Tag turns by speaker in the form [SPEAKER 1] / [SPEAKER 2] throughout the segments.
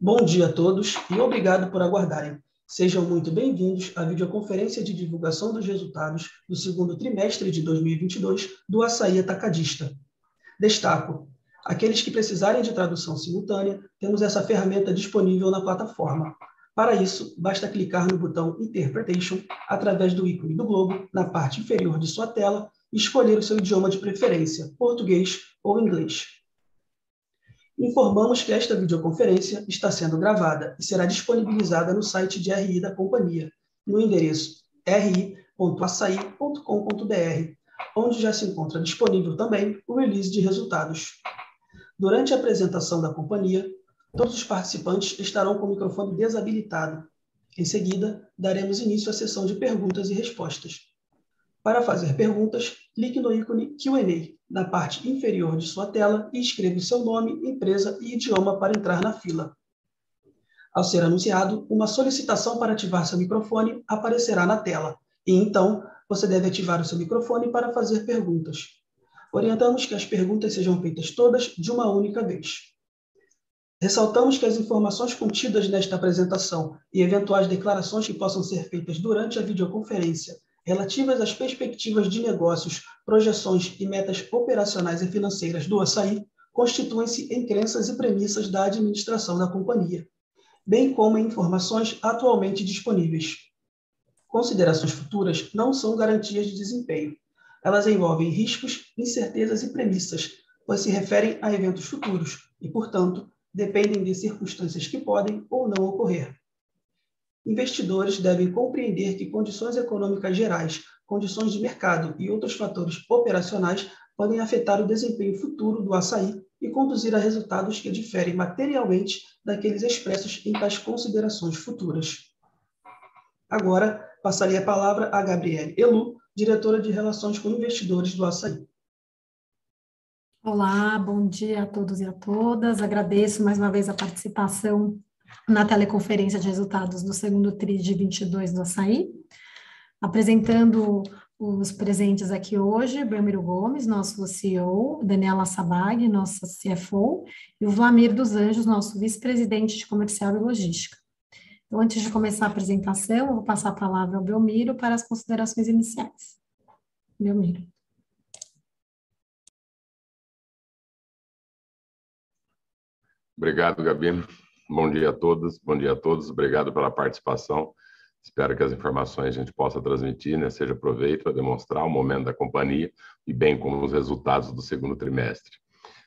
[SPEAKER 1] Bom dia a todos e obrigado por aguardarem. Sejam muito bem-vindos à videoconferência de divulgação dos resultados do segundo trimestre de 2022 do Açaí Atacadista. Destaco: aqueles que precisarem de tradução simultânea, temos essa ferramenta disponível na plataforma. Para isso, basta clicar no botão Interpretation através do ícone do globo na parte inferior de sua tela e escolher o seu idioma de preferência, português ou inglês. Informamos que esta videoconferência está sendo gravada e será disponibilizada no site de RI da companhia, no endereço ri.açaí.com.br, onde já se encontra disponível também o release de resultados. Durante a apresentação da companhia, todos os participantes estarão com o microfone desabilitado. Em seguida, daremos início à sessão de perguntas e respostas. Para fazer perguntas, clique no ícone Q&A na parte inferior de sua tela e escreva seu nome, empresa e idioma para entrar na fila. Ao ser anunciado, uma solicitação para ativar seu microfone aparecerá na tela, e então você deve ativar o seu microfone para fazer perguntas. Orientamos que as perguntas sejam feitas todas de uma única vez. Ressaltamos que as informações contidas nesta apresentação e eventuais declarações que possam ser feitas durante a videoconferência relativas às perspectivas de negócios, projeções e metas operacionais e financeiras do açaí constituem-se em crenças e premissas da administração da companhia, bem como em informações atualmente disponíveis. Considerações futuras não são garantias de desempenho. Elas envolvem riscos, incertezas e premissas, pois se referem a eventos futuros e, portanto, dependem de circunstâncias que podem ou não ocorrer investidores devem compreender que condições econômicas gerais, condições de mercado e outros fatores operacionais podem afetar o desempenho futuro do açaí e conduzir a resultados que diferem materialmente daqueles expressos em tais considerações futuras. Agora, passaria a palavra a Gabriele Elu, diretora de Relações com Investidores do Açaí.
[SPEAKER 2] Olá, bom dia a todos e a todas. Agradeço mais uma vez a participação na teleconferência de resultados do segundo TRI de 22 do Açaí, apresentando os presentes aqui hoje, Belmiro Gomes, nosso CEO, Daniela Sabag, nossa CFO, e o Vlamir dos Anjos, nosso vice-presidente de comercial e logística. Então, antes de começar a apresentação, eu vou passar a palavra ao Belmiro para as considerações iniciais. Belmiro.
[SPEAKER 3] Obrigado, Gabi. Bom dia a todos, bom dia a todos, obrigado pela participação. Espero que as informações a gente possa transmitir, né, seja proveito para demonstrar o momento da companhia e bem como os resultados do segundo trimestre.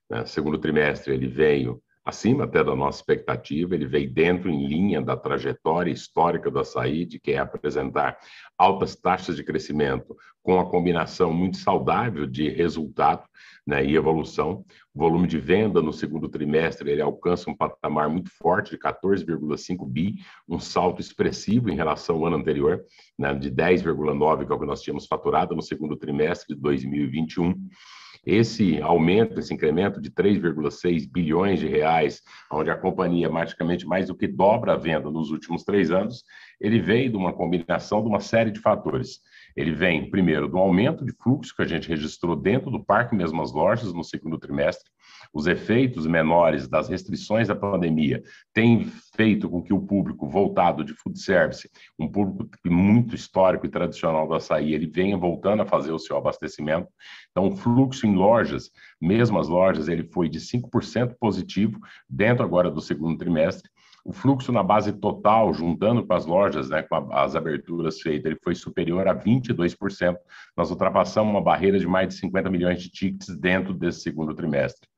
[SPEAKER 3] Né, segundo trimestre ele veio acima até da nossa expectativa, ele veio dentro em linha da trajetória histórica do açaí, de que é apresentar altas taxas de crescimento com a combinação muito saudável de resultado né, e evolução. O volume de venda no segundo trimestre ele alcança um patamar muito forte de 14,5 bi, um salto expressivo em relação ao ano anterior, né, de 10,9 que é o que nós tínhamos faturado no segundo trimestre de 2021. Esse aumento, esse incremento de 3,6 bilhões de reais, onde a companhia praticamente mais do que dobra a venda nos últimos três anos, ele veio de uma combinação de uma série de fatores. Ele vem, primeiro, do aumento de fluxo que a gente registrou dentro do parque mesmo as lojas no segundo trimestre, os efeitos menores das restrições da pandemia têm feito com que o público voltado de food service, um público muito histórico e tradicional do açaí, ele venha voltando a fazer o seu abastecimento. Então, o fluxo em lojas, mesmo as lojas, ele foi de 5% positivo dentro agora do segundo trimestre. O fluxo na base total, juntando com as lojas, né, com a, as aberturas feitas, ele foi superior a 22%. Nós ultrapassamos uma barreira de mais de 50 milhões de tickets dentro desse segundo trimestre.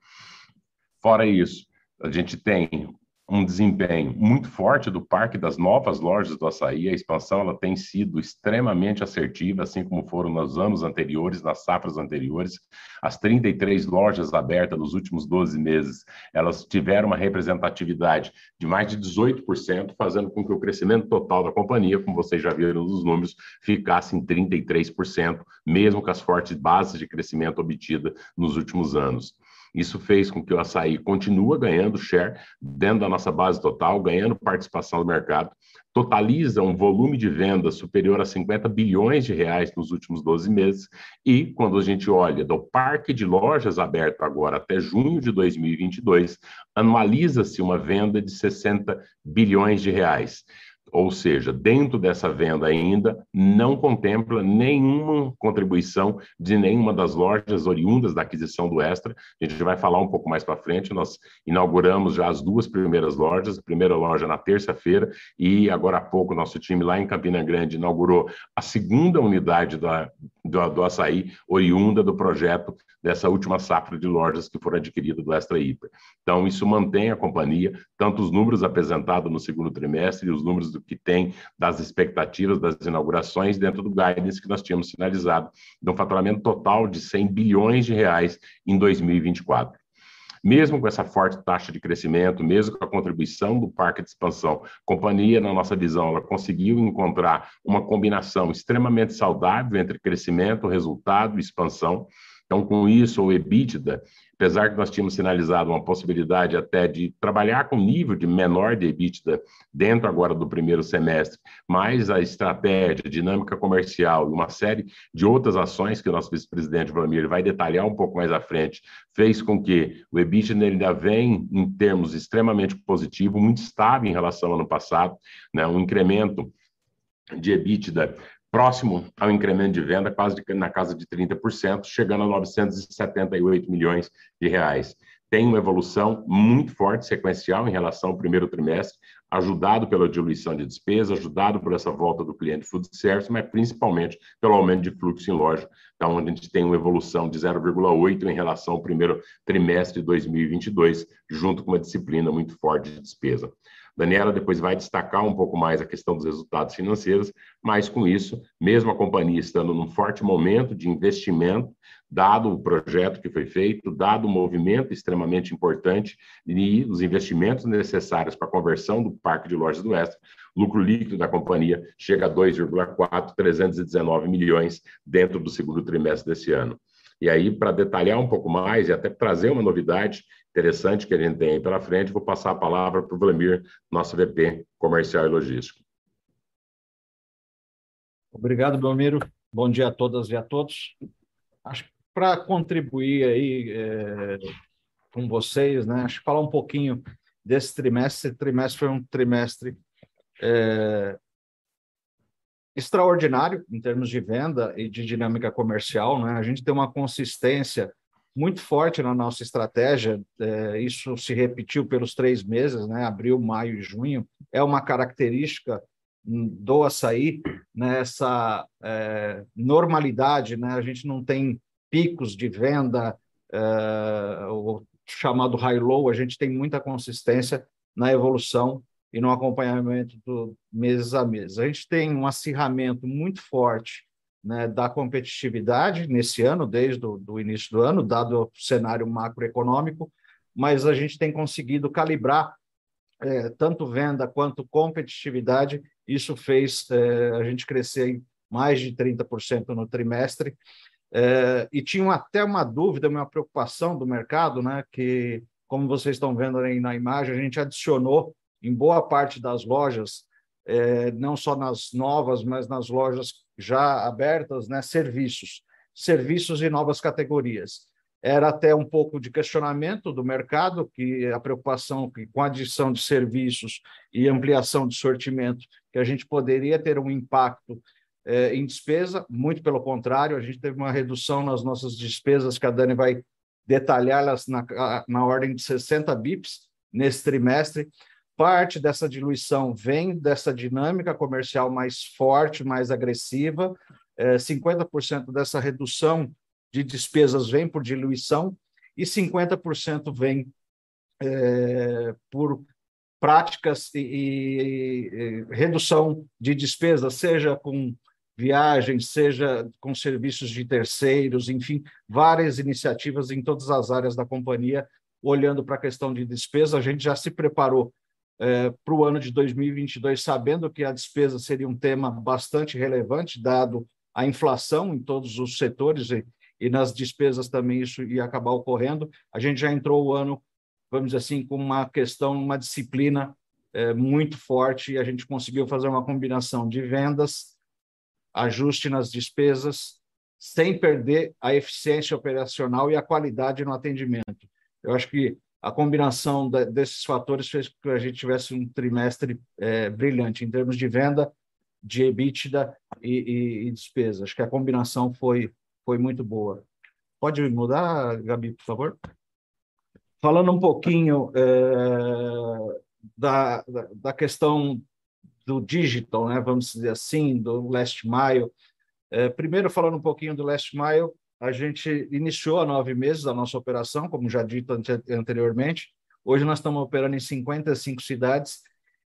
[SPEAKER 3] Fora isso, a gente tem um desempenho muito forte do parque das novas lojas do açaí. A expansão ela tem sido extremamente assertiva, assim como foram nos anos anteriores, nas safras anteriores. As 33 lojas abertas nos últimos 12 meses, elas tiveram uma representatividade de mais de 18%, fazendo com que o crescimento total da companhia, como vocês já viram nos números, ficasse em 33%, mesmo com as fortes bases de crescimento obtidas nos últimos anos. Isso fez com que o açaí continue ganhando share dentro da nossa base total, ganhando participação do mercado, totaliza um volume de vendas superior a 50 bilhões de reais nos últimos 12 meses, e quando a gente olha do parque de lojas aberto agora até junho de 2022, anualiza-se uma venda de 60 bilhões de reais ou seja, dentro dessa venda ainda não contempla nenhuma contribuição de nenhuma das lojas oriundas da aquisição do Extra. A gente vai falar um pouco mais para frente. Nós inauguramos já as duas primeiras lojas, a primeira loja na terça-feira e agora há pouco nosso time lá em Campina Grande inaugurou a segunda unidade da, do, do açaí oriunda do projeto dessa última safra de lojas que foram adquiridas do Extra Hiper. Então, isso mantém a companhia, tanto os números apresentados no segundo trimestre os números do que tem das expectativas das inaugurações dentro do guidance que nós tínhamos sinalizado, de um faturamento total de 100 bilhões de reais em 2024 mesmo com essa forte taxa de crescimento, mesmo com a contribuição do parque de expansão, a companhia, na nossa visão, ela conseguiu encontrar uma combinação extremamente saudável entre crescimento, resultado e expansão. Então, com isso, o EBITDA, apesar que nós tínhamos sinalizado uma possibilidade até de trabalhar com nível de menor de EBITDA dentro agora do primeiro semestre, mas a estratégia, dinâmica comercial e uma série de outras ações que o nosso vice-presidente Vladimir vai detalhar um pouco mais à frente, fez com que o EBITDA ainda vem em termos extremamente positivo, muito estável em relação ao ano passado, né, um incremento de EBITDA próximo ao incremento de venda, quase de, na casa de 30%, chegando a 978 milhões de reais. Tem uma evolução muito forte, sequencial, em relação ao primeiro trimestre, ajudado pela diluição de despesa, ajudado por essa volta do cliente food service, mas principalmente pelo aumento de fluxo em loja, onde a gente tem uma evolução de 0,8 em relação ao primeiro trimestre de 2022, junto com uma disciplina muito forte de despesa. Daniela depois vai destacar um pouco mais a questão dos resultados financeiros, mas com isso, mesmo a companhia estando num forte momento de investimento, dado o projeto que foi feito, dado o movimento extremamente importante e os investimentos necessários para a conversão do parque de lojas do Extra, o lucro líquido da companhia chega a 2,4, 319 milhões dentro do segundo trimestre desse ano. E aí, para detalhar um pouco mais e até trazer uma novidade interessante que a gente tem aí pela frente, vou passar a palavra para o Vladimir, nosso VP Comercial e Logístico.
[SPEAKER 4] Obrigado, Belmiro. Bom dia a todas e a todos. Acho que para contribuir aí é, com vocês, né, acho que falar um pouquinho desse trimestre. Esse trimestre foi um trimestre é, extraordinário em termos de venda e de dinâmica comercial. Né? A gente tem uma consistência muito forte na nossa estratégia. É, isso se repetiu pelos três meses, né? abril, maio e junho. É uma característica do açaí, né? é, normalidade. Né? A gente não tem picos de venda, é, o chamado high-low, a gente tem muita consistência na evolução e no acompanhamento do meses a meses. A gente tem um acirramento muito forte né, da competitividade nesse ano, desde o início do ano, dado o cenário macroeconômico, mas a gente tem conseguido calibrar é, tanto venda quanto competitividade. Isso fez é, a gente crescer em mais de 30% no trimestre. É, e tinha até uma dúvida, uma preocupação do mercado, né, que, como vocês estão vendo aí na imagem, a gente adicionou em boa parte das lojas, é, não só nas novas, mas nas lojas já abertas, né, serviços, serviços e novas categorias. Era até um pouco de questionamento do mercado, que a preocupação que com a adição de serviços e ampliação de sortimento, que a gente poderia ter um impacto é, em despesa, muito pelo contrário, a gente teve uma redução nas nossas despesas, que a Dani vai detalhá-las na, na ordem de 60 bips nesse trimestre, Parte dessa diluição vem dessa dinâmica comercial mais forte, mais agressiva. É, 50% dessa redução de despesas vem por diluição e 50% vem é, por práticas e, e, e, redução de despesas, seja com viagens, seja com serviços de terceiros, enfim, várias iniciativas em todas as áreas da companhia, olhando para a questão de despesa. A gente já se preparou é, para o ano de 2022, sabendo que a despesa seria um tema bastante relevante, dado a inflação em todos os setores e, e nas despesas também isso ia acabar ocorrendo. A gente já entrou o ano, vamos dizer assim, com uma questão, uma disciplina é, muito forte, e a gente conseguiu fazer uma combinação de vendas, ajuste nas despesas, sem perder a eficiência operacional e a qualidade no atendimento. Eu acho que a combinação desses fatores fez com que a gente tivesse um trimestre é, brilhante em termos de venda, de EBITDA e, e, e despesa. Acho que a combinação foi, foi muito boa. Pode mudar, Gabi, por favor? Falando um pouquinho é, da, da questão do digital, né, vamos dizer assim, do last mile. É, primeiro, falando um pouquinho do last mile, a gente iniciou há nove meses a nossa operação, como já dito anteriormente. Hoje nós estamos operando em 55 cidades.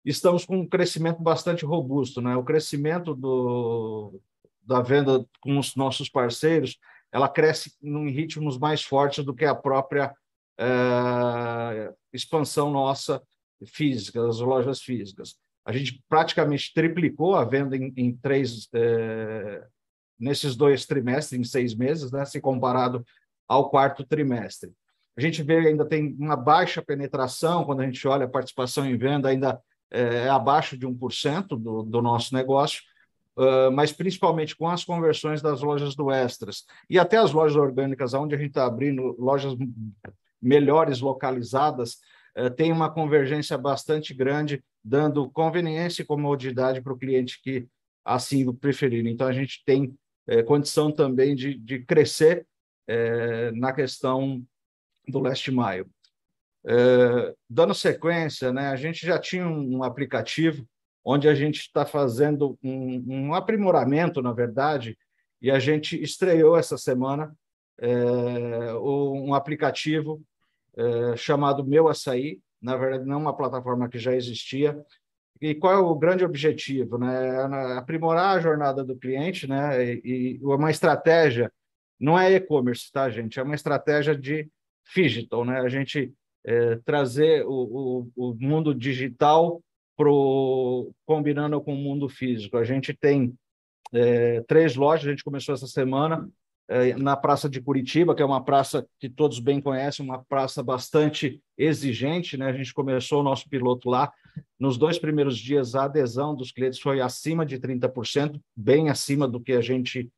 [SPEAKER 4] Estamos com um crescimento bastante robusto. Né? O crescimento do, da venda com os nossos parceiros, ela cresce em ritmos mais fortes do que a própria é, expansão nossa física, das lojas físicas. A gente praticamente triplicou a venda em, em três, é, nesses dois trimestres, em seis meses, né, se comparado ao quarto trimestre. A gente vê ainda tem uma baixa penetração, quando a gente olha a participação em venda, ainda é, é abaixo de 1% do, do nosso negócio, uh, mas principalmente com as conversões das lojas do Extras e até as lojas orgânicas, onde a gente está abrindo lojas melhores localizadas, uh, tem uma convergência bastante grande, dando conveniência e comodidade para o cliente que assim preferir. Então, a gente tem é, condição também de, de crescer é, na questão do last mile. É, dando sequência, né, a gente já tinha um, um aplicativo onde a gente está fazendo um, um, aprimoramento, na verdade, e a gente estreou essa semana é, um aplicativo é, chamado Meu Açaí, na verdade não é uma plataforma que já existia, e qual é o grande objetivo? Né? Aprimorar a jornada do cliente, né? E, uma estratégia, não é e-commerce, tá, gente? É uma estratégia de digital, né? A gente é, trazer o, o, o, mundo digital pro, combinando com o mundo físico. A gente tem é, três lojas, a gente começou essa semana é, na Praça de Curitiba, que é uma praça que todos bem conhecem, uma praça bastante exigente, né? A gente começou o nosso piloto lá, nos dois primeiros dias, a adesão dos clientes foi acima de 30%, bem acima do que a gente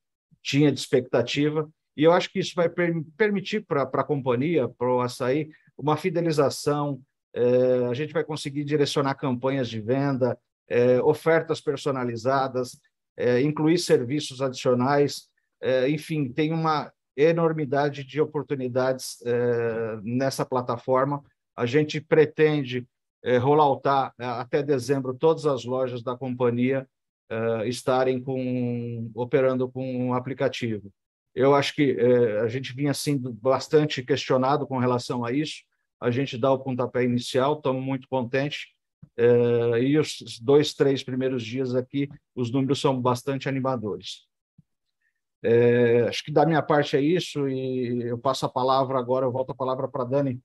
[SPEAKER 4] tinha de expectativa. E eu acho que isso vai per permitir para a companhia, para o açaí, uma fidelização. É, a gente vai conseguir direcionar campanhas de venda, é, ofertas personalizadas, incluir serviços adicionais. É, enfim, tem uma enormidade de oportunidades é, nessa plataforma. A gente pretende é, rolloutar é, até dezembro todas as lojas da companhia estarem com, operando com o aplicativo. Eu acho que a gente vinha sendo bastante questionado com relação a isso. A gente dá o pontapé inicial, estamos muito contentes. E os dois, três primeiros dias aqui, os números são bastante animadores. É, acho que da minha parte é isso, e eu passo a palavra agora, eu volto a palavra para Dani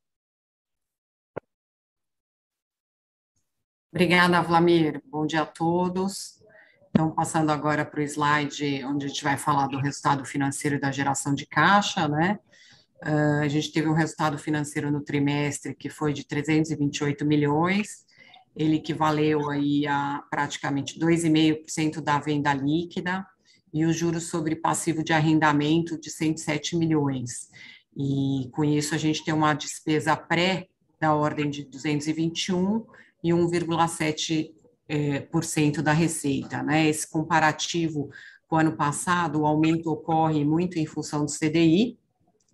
[SPEAKER 5] Obrigada, Vlamir. Bom dia a todos. Então, passando agora para o slide onde a gente vai falar do resultado financeiro da geração de caixa, né? Uh, a gente teve um resultado financeiro no trimestre que foi de 328 milhões, ele equivaleu aí a praticamente 2,5% da venda líquida e os juros sobre passivo de arrendamento de 107 milhões. E com isso a gente tem uma despesa pré da ordem de 221 e 1,7% é, da receita. Né? Esse comparativo com o ano passado, o aumento ocorre muito em função do CDI,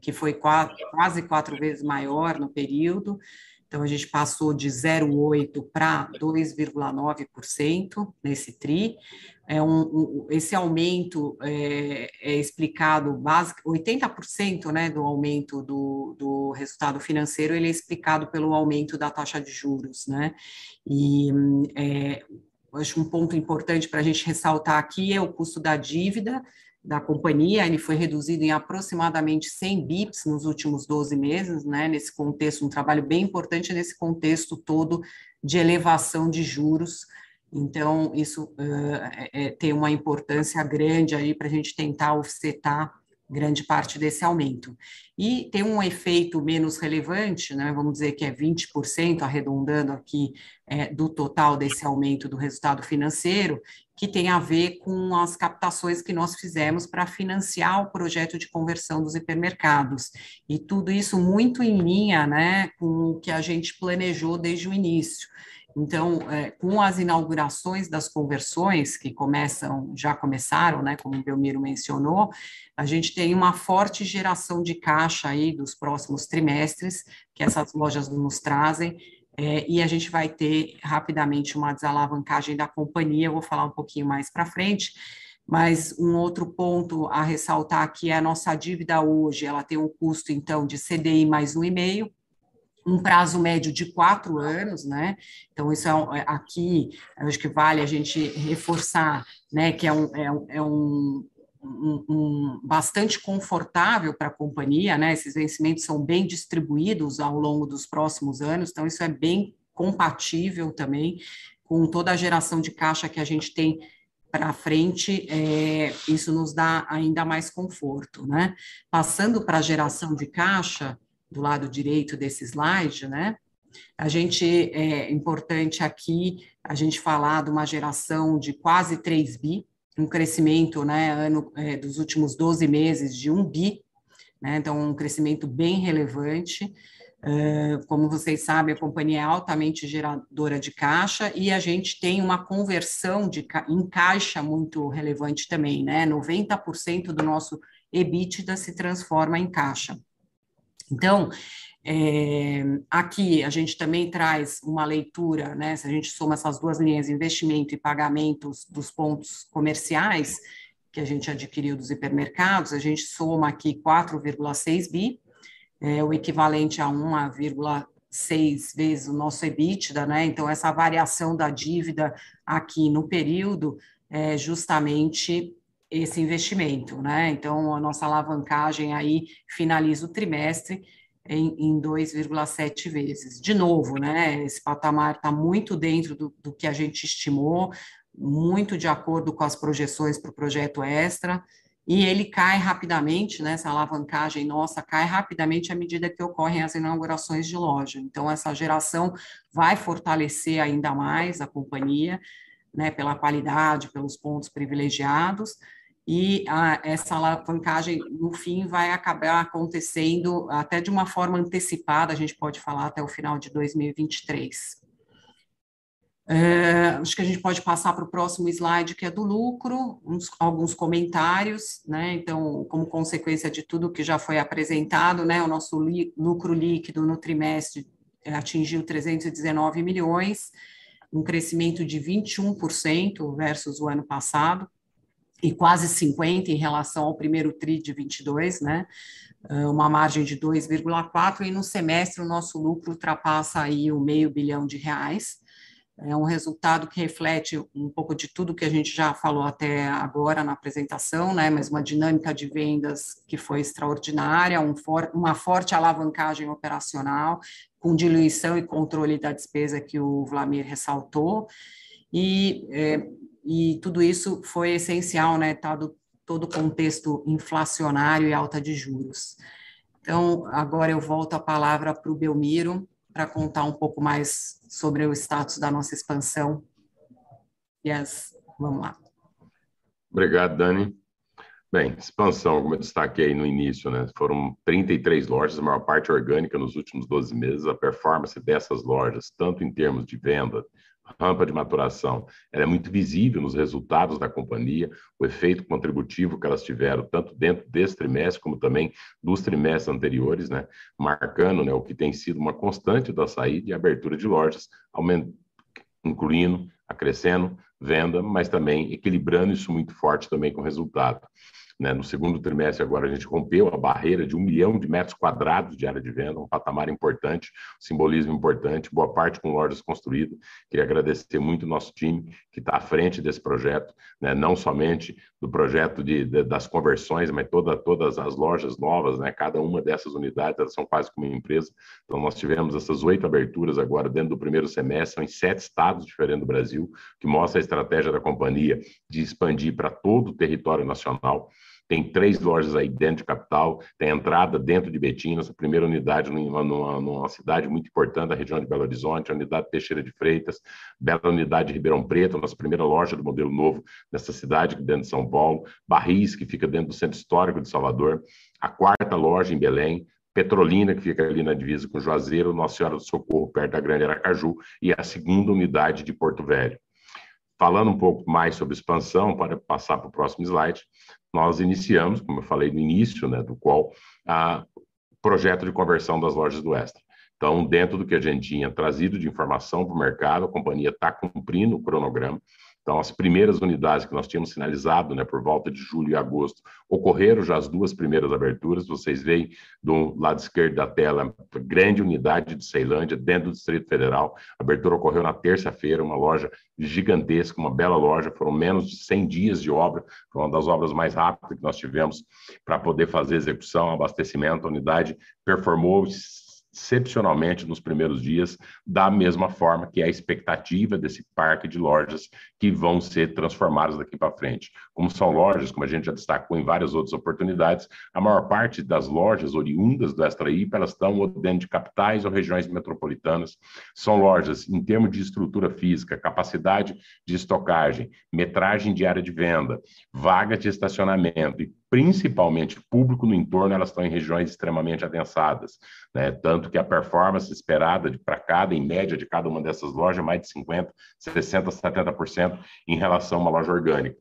[SPEAKER 5] que foi quase quatro vezes maior no período, então, a gente passou de 0,8% para 2,9% nesse TRI. É um, um, esse aumento é, é explicado, basic, 80% né, do aumento do, do resultado financeiro ele é explicado pelo aumento da taxa de juros. Né? E é, acho um ponto importante para a gente ressaltar aqui é o custo da dívida, da companhia, ele foi reduzido em aproximadamente 100 bips nos últimos 12 meses, né, nesse contexto, um trabalho bem importante nesse contexto todo de elevação de juros, então isso uh, é, tem uma importância grande aí para a gente tentar offsetar grande parte desse aumento. E tem um efeito menos relevante, né, vamos dizer que é 20%, arredondando aqui, é, do total desse aumento do resultado financeiro, que tem a ver com as captações que nós fizemos para financiar o projeto de conversão dos hipermercados. E tudo isso muito em linha né, com o que a gente planejou desde o início. Então, é, com as inaugurações das conversões, que começam, já começaram, né, como o Belmiro mencionou, a gente tem uma forte geração de caixa aí dos próximos trimestres, que essas lojas nos trazem, é, e a gente vai ter rapidamente uma desalavancagem da companhia, eu vou falar um pouquinho mais para frente, mas um outro ponto a ressaltar aqui é a nossa dívida hoje, ela tem um custo, então, de CDI mais 1,5%, um prazo médio de quatro anos, né? Então, isso é, é aqui, acho que vale a gente reforçar, né, que é um, é um, é um um, um, bastante confortável para a companhia, né? Esses vencimentos são bem distribuídos ao longo dos próximos anos, então isso é bem compatível também com toda a geração de caixa que a gente tem para frente, é, isso nos dá ainda mais conforto, né? Passando para a geração de caixa, do lado direito desse slide, né? A gente é importante aqui a gente falar de uma geração de quase 3 bi, um crescimento, né, ano é, dos últimos 12 meses de 1 bi, né? Então um crescimento bem relevante. Uh, como vocês sabem, a companhia é altamente geradora de caixa e a gente tem uma conversão de em caixa muito relevante também, né? 90% do nosso EBITDA se transforma em caixa. Então, é, aqui a gente também traz uma leitura, né? Se a gente soma essas duas linhas, investimento e pagamentos dos pontos comerciais que a gente adquiriu dos hipermercados, a gente soma aqui 4,6 bi, é, o equivalente a 1,6 vezes o nosso EBITDA, né? Então, essa variação da dívida aqui no período é justamente esse investimento, né? Então, a nossa alavancagem aí finaliza o trimestre em, em 2,7 vezes. De novo, né? Esse patamar está muito dentro do, do que a gente estimou, muito de acordo com as projeções para o projeto extra, e ele cai rapidamente, né, essa alavancagem nossa cai rapidamente à medida que ocorrem as inaugurações de loja. Então, essa geração vai fortalecer ainda mais a companhia, né, pela qualidade, pelos pontos privilegiados, e a, essa alavancagem, no fim, vai acabar acontecendo até de uma forma antecipada, a gente pode falar até o final de 2023. É, acho que a gente pode passar para o próximo slide, que é do lucro, uns, alguns comentários, né? Então, como consequência de tudo que já foi apresentado, né? O nosso li, lucro líquido no trimestre atingiu 319 milhões, um crescimento de 21% versus o ano passado e quase 50 em relação ao primeiro TRI de 22, né? Ah, uma margem de 2,4 e no semestre o nosso lucro ultrapassa aí o meio bilhão de reais. É um resultado que reflete um pouco de tudo que a gente já falou até agora na apresentação, né? Mas uma dinâmica de vendas que foi extraordinária, um for uma forte alavancagem operacional, com diluição e controle da despesa que o Vlamir ressaltou. E é, e tudo isso foi essencial, né, dado todo o contexto inflacionário e alta de juros. Então, agora eu volto a palavra para o Belmiro, para contar um pouco mais sobre o status da nossa expansão. Yes, vamos lá.
[SPEAKER 3] Obrigado, Dani. Bem, expansão, como eu destaquei no início, né, foram 33 lojas, a maior parte orgânica nos últimos 12 meses. A performance dessas lojas, tanto em termos de venda, rampa de maturação, ela é muito visível nos resultados da companhia, o efeito contributivo que elas tiveram, tanto dentro desse trimestre, como também dos trimestres anteriores, né, marcando né, o que tem sido uma constante da saída e abertura de lojas, incluindo, acrescendo venda, mas também equilibrando isso muito forte também com o resultado. Né? No segundo trimestre, agora, a gente rompeu a barreira de um milhão de metros quadrados de área de venda, um patamar importante, simbolismo importante, boa parte com lojas construídas. Queria agradecer muito o nosso time que está à frente desse projeto, né? não somente do projeto de, de, das conversões, mas toda, todas as lojas novas, né? cada uma dessas unidades, elas são quase como uma empresa. Então, nós tivemos essas oito aberturas agora dentro do primeiro semestre, são em sete estados diferentes do Brasil, que mostra a estratégia da companhia de expandir para todo o território nacional. Tem três lojas aí dentro de capital, tem entrada dentro de Betim, nossa primeira unidade numa, numa, numa, cidade muito importante da região de Belo Horizonte, a unidade Teixeira de Freitas, bela unidade de Ribeirão Preto, nossa primeira loja do modelo novo nessa cidade, dentro de São Paulo, Barris, que fica dentro do Centro Histórico de Salvador, a quarta loja em Belém, Petrolina, que fica ali na divisa com Juazeiro, Nossa Senhora do Socorro, perto da Grande Aracaju, e a segunda unidade de Porto Velho. Falando um pouco mais sobre expansão, para passar para o próximo slide, nós iniciamos, como eu falei no início, né, do qual, a projeto de conversão das lojas do Extra. Então, dentro do que a gente tinha trazido de informação para o mercado, a companhia está cumprindo o cronograma. Então, as primeiras unidades que nós tínhamos sinalizado, né, por volta de julho e agosto, ocorreram já as duas primeiras aberturas. Vocês veem do lado esquerdo da tela, grande unidade de Ceilândia, dentro do Distrito Federal. A abertura ocorreu na terça-feira, uma loja gigantesca, uma bela loja. Foram menos de 100 dias de obra, foi uma das obras mais rápidas que nós tivemos para poder fazer execução, abastecimento. A unidade performou excepcionalmente nos primeiros dias, da mesma forma que é a expectativa desse parque de lojas que vão ser transformadas daqui para frente. Como são lojas, como a gente já destacou em várias outras oportunidades, a maior parte das lojas oriundas do Extra elas estão dentro de capitais ou regiões metropolitanas. São lojas em termos de estrutura física, capacidade de estocagem, metragem de área de venda, vagas de estacionamento e principalmente público no entorno, elas estão em regiões extremamente adensadas, né? Tanto que a performance esperada para cada, em média, de cada uma dessas lojas, é mais de 50, 60, 70% em relação a uma loja orgânica.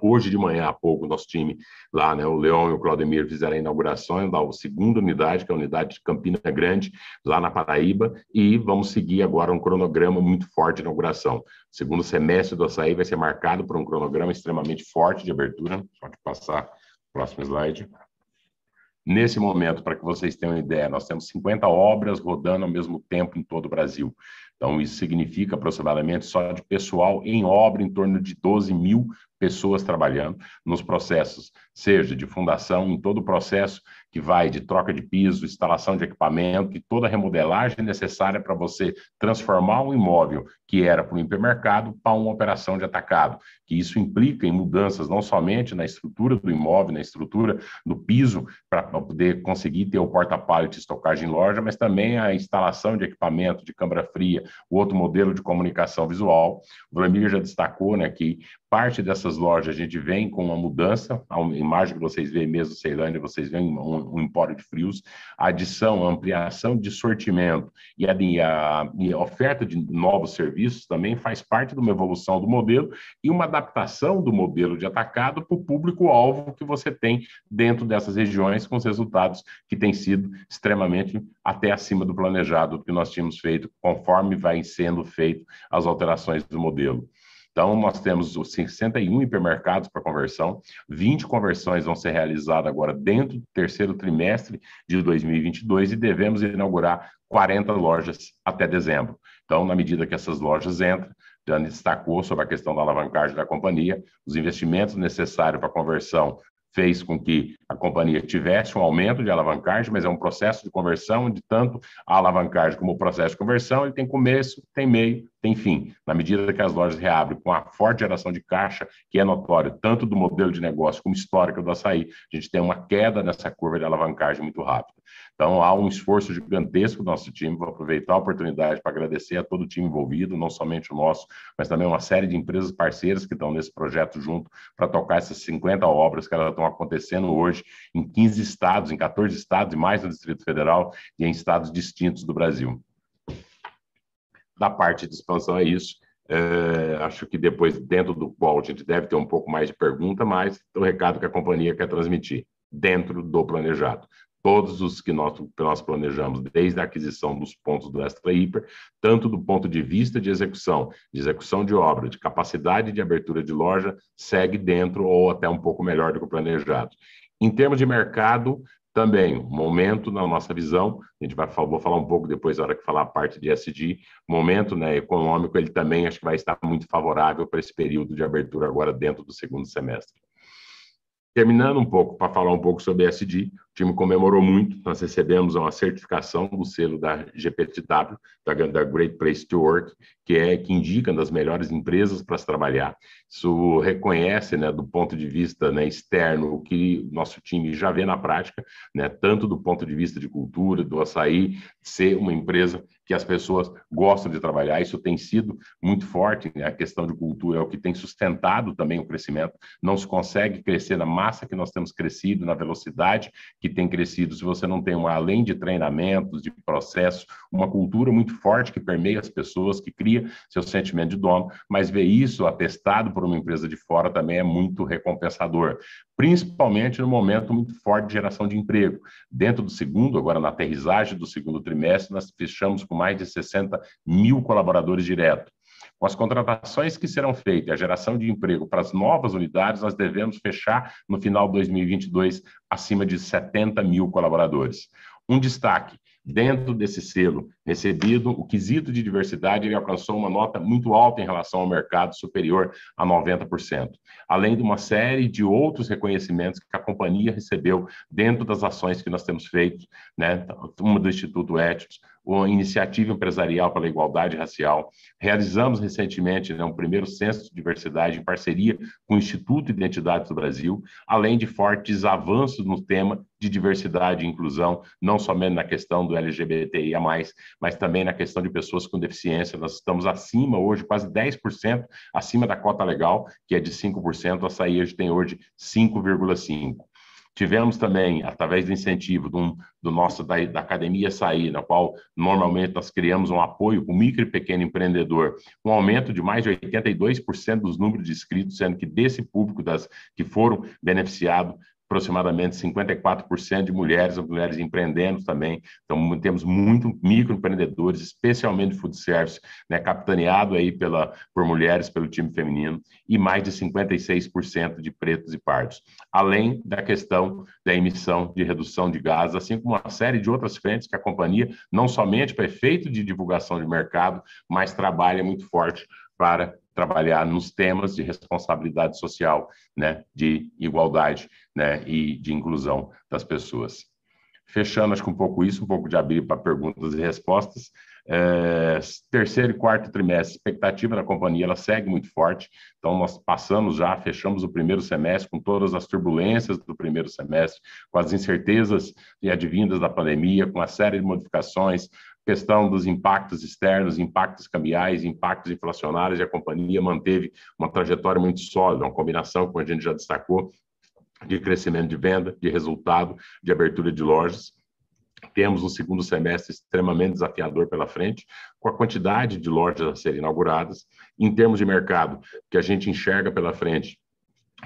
[SPEAKER 3] Hoje de manhã, há pouco, nosso time lá, né, o Leão e o Claudemir fizeram a inauguração da segunda unidade, que é a unidade de Campina Grande, lá na Paraíba, e vamos seguir agora um cronograma muito forte de inauguração. O segundo semestre do açaí vai ser marcado por um cronograma extremamente forte de abertura. Pode passar Próximo slide. Nesse momento, para que vocês tenham uma ideia, nós temos 50 obras rodando ao mesmo tempo em todo o Brasil. Então, isso significa aproximadamente só de pessoal em obra em torno de 12 mil pessoas trabalhando nos processos, seja de fundação, em todo o processo que vai de troca de piso, instalação de equipamento e toda a remodelagem necessária para você transformar um imóvel que era para um hipermercado para uma operação de atacado, que isso implica em mudanças não somente na estrutura do imóvel, na estrutura do piso, para poder conseguir ter o porta-pallet estocagem em loja, mas também a instalação de equipamento de câmara fria, o outro modelo de comunicação visual. O Vladimir já destacou né, que parte dessas lojas a gente vem com uma mudança, a imagem que vocês veem mesmo, Ceilândia, vocês veem um, um empório de frios, a adição, a ampliação de sortimento e a, a, a oferta de novos serviços também faz parte de uma evolução do modelo. E uma adaptação do modelo de atacado para o público-alvo que você tem dentro dessas regiões, com os resultados que têm sido extremamente até acima do planejado que nós tínhamos feito, conforme vai sendo feito as alterações do modelo. Então, nós temos os 61 hipermercados para conversão, 20 conversões vão ser realizadas agora dentro do terceiro trimestre de 2022 e devemos inaugurar 40 lojas até dezembro. Então, na medida que essas lojas entram, Dani destacou sobre a questão da alavancagem da companhia, os investimentos necessários para a conversão fez com que a companhia tivesse um aumento de alavancagem, mas é um processo de conversão de tanto a alavancagem como o processo de conversão, ele tem começo, tem meio, tem fim. Na medida que as lojas reabrem com a forte geração de caixa, que é notório tanto do modelo de negócio como histórico do açaí, a gente tem uma queda nessa curva de alavancagem muito rápida. Então, há um esforço gigantesco do nosso time. Vou aproveitar a oportunidade para agradecer a todo o time envolvido, não somente o nosso, mas também uma série de empresas parceiras que estão nesse projeto junto para tocar essas 50 obras que elas estão acontecendo hoje em 15 estados, em 14 estados e mais no Distrito Federal e em estados distintos do Brasil. Da parte de expansão é isso. É, acho que depois, dentro do qual a gente deve ter um pouco mais de pergunta, mas o recado que a companhia quer transmitir dentro do planejado todos os que nós, que nós planejamos, desde a aquisição dos pontos do Extra Hiper, tanto do ponto de vista de execução, de execução de obra, de capacidade de abertura de loja, segue dentro ou até um pouco melhor do que o planejado. Em termos de mercado, também, momento na nossa visão, a gente vai vou falar um pouco depois, na hora que falar a parte de SD, momento né, econômico, ele também acho que vai estar muito favorável para esse período de abertura agora dentro do segundo semestre. Terminando um pouco, para falar um pouco sobre SD, o time comemorou muito, nós recebemos uma certificação do selo da GPTW, da, da Great Place to Work, que é que indica das melhores empresas para se trabalhar. Isso reconhece, né, do ponto de vista né, externo, o que nosso time já vê na prática, né, tanto do ponto de vista de cultura, do açaí, ser uma empresa que as pessoas gostam de trabalhar. Isso tem sido muito forte, né? a questão de cultura é o que tem sustentado também o crescimento. Não se consegue crescer na massa que nós temos crescido, na velocidade que tem crescido, se você não tem, uma, além de treinamentos, de processo, uma cultura muito forte que permeia as pessoas, que cria seu sentimento de dono, mas ver isso atestado por uma empresa de fora também é muito recompensador principalmente no momento muito forte de geração de emprego. Dentro do segundo, agora na aterrissagem do segundo trimestre, nós fechamos com mais de 60 mil colaboradores diretos. Com as contratações que serão feitas, a geração de emprego para as novas unidades, nós devemos fechar no final de 2022 acima de 70 mil colaboradores. Um destaque: dentro desse selo recebido, o quesito de diversidade ele alcançou uma nota muito alta em relação ao mercado, superior a 90%, além de uma série de outros reconhecimentos que a companhia recebeu dentro das ações que nós temos feito, né, uma do Instituto Éticos, uma iniciativa empresarial pela igualdade racial. Realizamos recentemente né, um primeiro censo de diversidade em parceria com o Instituto Identidade do Brasil, além de fortes avanços no tema de diversidade e inclusão, não somente na questão do LGBTIA+, mas também na questão de pessoas com deficiência. Nós estamos acima hoje, quase 10% acima da cota legal, que é de 5%, a sair tem hoje 5,5%. Tivemos também, através do incentivo do, do nosso da, da Academia Sair, na qual normalmente nós criamos um apoio com o micro e pequeno empreendedor, um aumento de mais de 82% dos números de inscritos, sendo que desse público das que foram beneficiados, aproximadamente 54% de mulheres, mulheres empreendendo também. Então, temos muito microempreendedores, especialmente food service, né, capitaneado aí pela, por mulheres, pelo time feminino, e mais de 56% de pretos e pardos. Além da questão da emissão de redução de gases, assim como uma série de outras frentes que a companhia, não somente para efeito de divulgação de mercado, mas trabalha muito forte para trabalhar nos temas de responsabilidade social, né, de igualdade, né, e de inclusão das pessoas. Fechando, acho que um pouco isso, um pouco de abrir para perguntas e respostas. É, terceiro e quarto trimestre, expectativa da companhia ela segue muito forte. Então, nós passamos já, fechamos o primeiro semestre com todas as turbulências do primeiro semestre, com as incertezas e advindas da pandemia, com uma série de modificações, questão dos impactos externos, impactos cambiais, impactos inflacionários, e a companhia manteve uma trajetória muito sólida, uma combinação, como a gente já destacou, de crescimento de venda, de resultado, de abertura de lojas. Temos um segundo semestre extremamente desafiador pela frente, com a quantidade de lojas a serem inauguradas. Em termos de mercado, que a gente enxerga pela frente,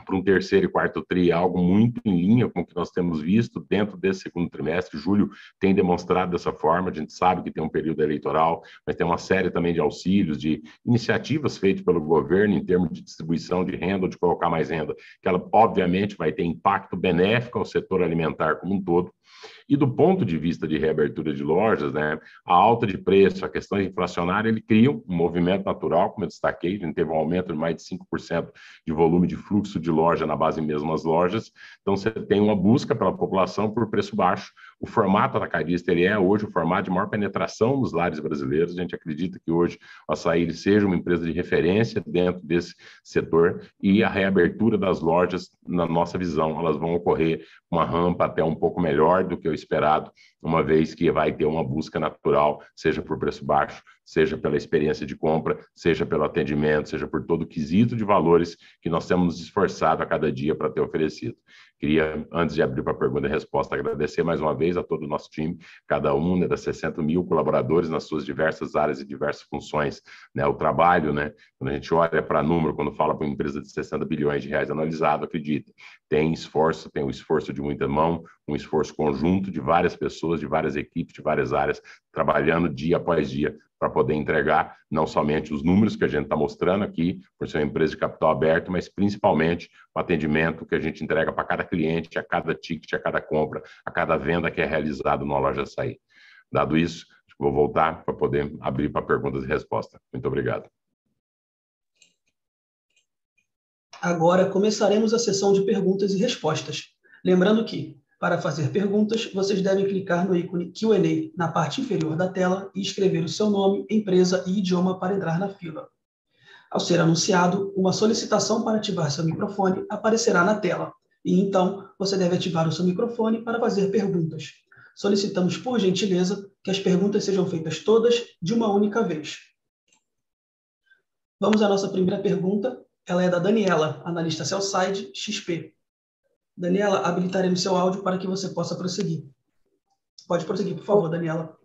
[SPEAKER 3] para um terceiro e quarto tri, é algo muito em linha com o que nós temos visto dentro desse segundo trimestre. Julho tem demonstrado dessa forma, a gente sabe que tem um período eleitoral, mas tem uma série também de auxílios, de iniciativas feitas pelo governo em termos de distribuição de renda ou de colocar mais renda, que ela obviamente vai ter impacto benéfico ao setor alimentar como um todo. E do ponto de vista de reabertura de lojas, né, a alta de preço, a questão inflacionária, ele cria um movimento natural, como eu destaquei, a gente teve um aumento de mais de 5% de volume de fluxo de loja na base mesmo as lojas. Então, você tem uma busca pela população por preço baixo. O formato atacadista, ele é hoje o formato de maior penetração nos lares brasileiros. A gente acredita que hoje o açaí seja uma empresa de referência dentro desse setor e a reabertura das lojas, na nossa visão, elas vão ocorrer uma rampa até um pouco melhor do que o esperado, uma vez que vai ter uma busca natural, seja por preço baixo, seja pela experiência de compra, seja pelo atendimento, seja por todo o quesito de valores que nós temos esforçado a cada dia para ter oferecido. Queria, antes de abrir para pergunta e resposta, agradecer mais uma vez a todo o nosso time, cada um né, das 60 mil colaboradores nas suas diversas áreas e diversas funções. Né, o trabalho, né, quando a gente olha para número, quando fala para uma empresa de 60 bilhões de reais analisado, acredita, tem esforço, tem o esforço de muita mão, um esforço conjunto de várias pessoas, de várias equipes, de várias áreas, trabalhando dia após dia para poder entregar não somente os números que a gente está mostrando aqui, por ser uma empresa de capital aberto, mas principalmente o atendimento que a gente entrega para cada cliente, a cada ticket, a cada compra, a cada venda que é realizada na loja Açaí. Dado isso, vou voltar para poder abrir para perguntas e respostas. Muito obrigado.
[SPEAKER 1] Agora começaremos a sessão de perguntas e respostas. Lembrando que, para fazer perguntas, vocês devem clicar no ícone Q&A na parte inferior da tela e escrever o seu nome, empresa e idioma para entrar na fila. Ao ser anunciado, uma solicitação para ativar seu microfone aparecerá na tela, e então você deve ativar o seu microfone para fazer perguntas. Solicitamos, por gentileza, que as perguntas sejam feitas todas de uma única vez. Vamos à nossa primeira pergunta. Ela é da Daniela, analista Cellside XP. Daniela, habilitaremos seu áudio para que você possa prosseguir. Pode prosseguir, por favor, Daniela.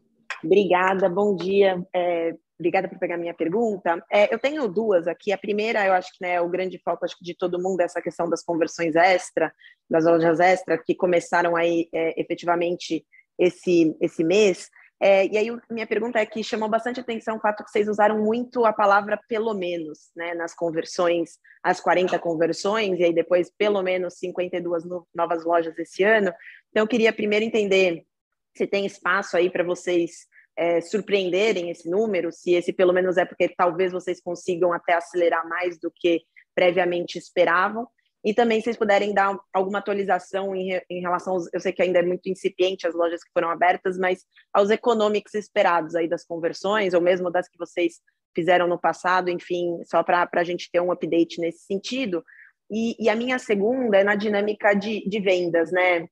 [SPEAKER 6] Obrigada, bom dia. É, obrigada por pegar minha pergunta. É, eu tenho duas aqui. A primeira, eu acho que né, é o grande foco acho, de todo mundo, essa questão das conversões extra, das lojas extra, que começaram aí é, efetivamente esse, esse mês. É, e aí, minha pergunta é que chamou bastante atenção o fato que vocês usaram muito a palavra pelo menos, né, nas conversões, as 40 conversões, e aí depois pelo menos 52 no, novas lojas esse ano. Então, eu queria primeiro entender se tem espaço aí para vocês é, surpreenderem esse número, se esse pelo menos é porque talvez vocês consigam até acelerar mais do que previamente esperavam. E também, se vocês puderem dar alguma atualização em, em relação aos, eu sei que ainda é muito incipiente as lojas que foram abertas, mas aos econômicos esperados aí das conversões, ou mesmo das que vocês fizeram no passado, enfim, só para a gente ter um update nesse sentido. E, e, a minha segunda é na dinâmica de, de vendas, né?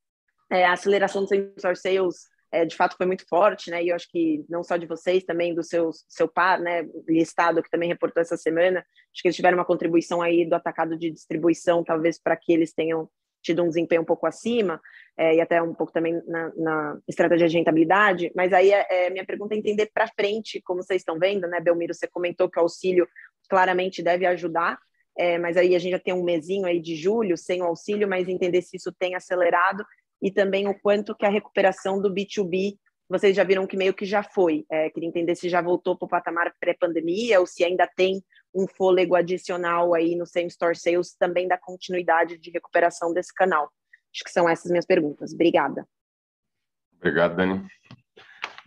[SPEAKER 6] É, a aceleração do sensor sales é, de fato foi muito forte, né? E eu acho que não só de vocês, também do seu, seu par, né? Listado, que também reportou essa semana, acho que eles tiveram uma contribuição aí do atacado de distribuição, talvez para que eles tenham tido um desempenho um pouco acima, é, e até um pouco também na, na, estratégia de rentabilidade, mas aí é, é minha pergunta é entender para frente, como vocês estão vendo, né, Belmiro, você comentou que o auxílio claramente deve ajudar, é, mas aí a gente já tem um mesinho aí de julho sem o auxílio, mas entender se isso tem acelerado e também o quanto que a recuperação do B2B, vocês já viram que meio que já foi. É, queria entender se já voltou para o patamar pré-pandemia ou se ainda tem um fôlego adicional aí no same store sales também da continuidade de recuperação desse canal. Acho que são essas minhas perguntas. Obrigada.
[SPEAKER 3] Obrigado, Dani.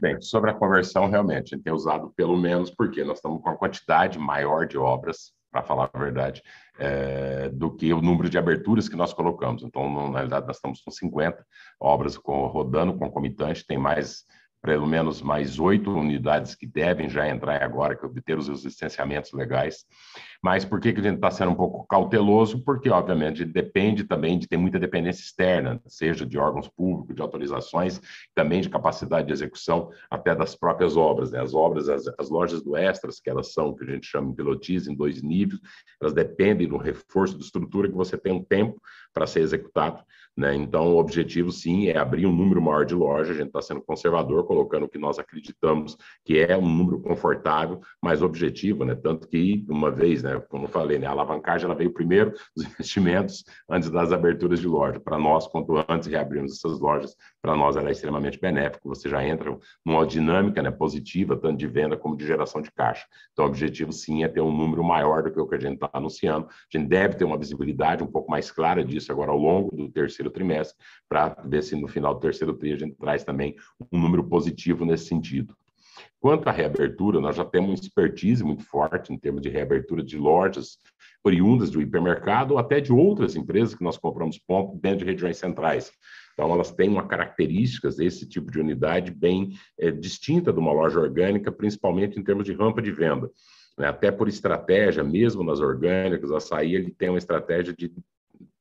[SPEAKER 3] Bem, sobre a conversão, realmente, a gente tem usado pelo menos porque nós estamos com uma quantidade maior de obras para falar a verdade, é, do que o número de aberturas que nós colocamos. Então, na realidade, nós estamos com 50 obras com, rodando concomitante, tem mais pelo menos mais oito unidades que devem já entrar agora, que obter os licenciamentos legais. Mas por que, que a gente está sendo um pouco cauteloso? Porque, obviamente, depende também de ter muita dependência externa, seja de órgãos públicos, de autorizações, também de capacidade de execução, até das próprias obras. Né? As obras, as, as, lojas do Extras, que elas são, que a gente chama de pilotis, em dois níveis, elas dependem do reforço de estrutura que você tem um tempo para ser executado. Né? Então, o objetivo, sim, é abrir um número maior de lojas. A gente está sendo conservador, colocando o que nós acreditamos que é um número confortável, mas objetivo, né? Tanto que, uma vez, né, como eu falei, né, a alavancagem ela veio primeiro dos investimentos antes das aberturas de loja. Para nós, quanto antes reabrimos essas lojas, para nós ela é extremamente benéfico. Você já entra numa dinâmica né, positiva, tanto de venda como de geração de caixa. Então, o objetivo, sim, é ter um número maior do que o que a gente está anunciando. A gente deve ter uma visibilidade um pouco mais clara disso agora ao longo do terceiro trimestre, para ver se no final do terceiro trimestre a gente traz também um número positivo nesse sentido. Quanto à reabertura, nós já temos expertise muito forte em termos de reabertura de lojas oriundas do hipermercado ou até de outras empresas que nós compramos ponto dentro de regiões centrais. Então, elas têm uma características desse tipo de unidade bem é, distinta de uma loja orgânica, principalmente em termos de rampa de venda. Né? Até por estratégia, mesmo nas orgânicas, a açaí ele tem uma estratégia de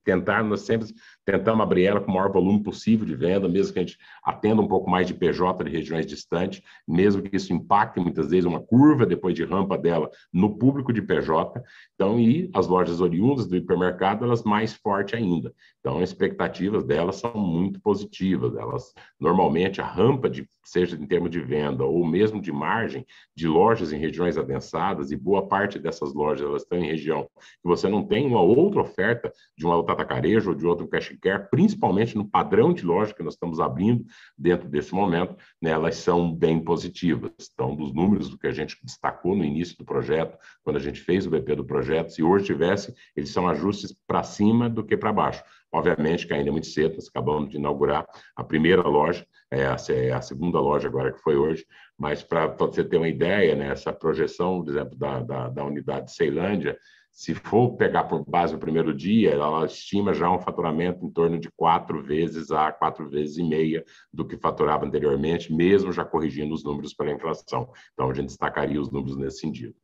[SPEAKER 3] tentar, nós sempre tentamos abrir ela com o maior volume possível de venda, mesmo que a gente atenda um pouco mais de PJ de regiões distantes, mesmo que isso impacte muitas vezes uma curva depois de rampa dela no público de PJ. Então, e as lojas oriundas do hipermercado, elas mais forte ainda. Então, as expectativas delas são muito positivas. Elas, normalmente, a rampa, de, seja em termos de venda ou mesmo de margem, de lojas em regiões adensadas, e boa parte dessas lojas elas estão em região que você não tem uma outra oferta de uma outra atacarejo ou de outro cash care, principalmente no padrão de loja que nós estamos abrindo dentro desse momento, né, elas são bem positivas. Então, dos números do que a gente destacou no início do projeto, quando a gente fez o BP do projeto, se hoje tivesse, eles são ajustes para cima do que para baixo. Obviamente que ainda é muito cedo, nós acabamos de inaugurar a primeira loja, é a, é segunda loja agora que foi hoje, mas para você ter uma ideia, né, essa projeção, por exemplo, da, da, da unidade Ceilândia, Se for pegar por base o primeiro dia, ela estima já um faturamento em torno de quatro vezes a quatro vezes e meia do que faturava anteriormente, mesmo já corrigindo os números pela inflação. Então, a gente destacaria os números nesse sentido.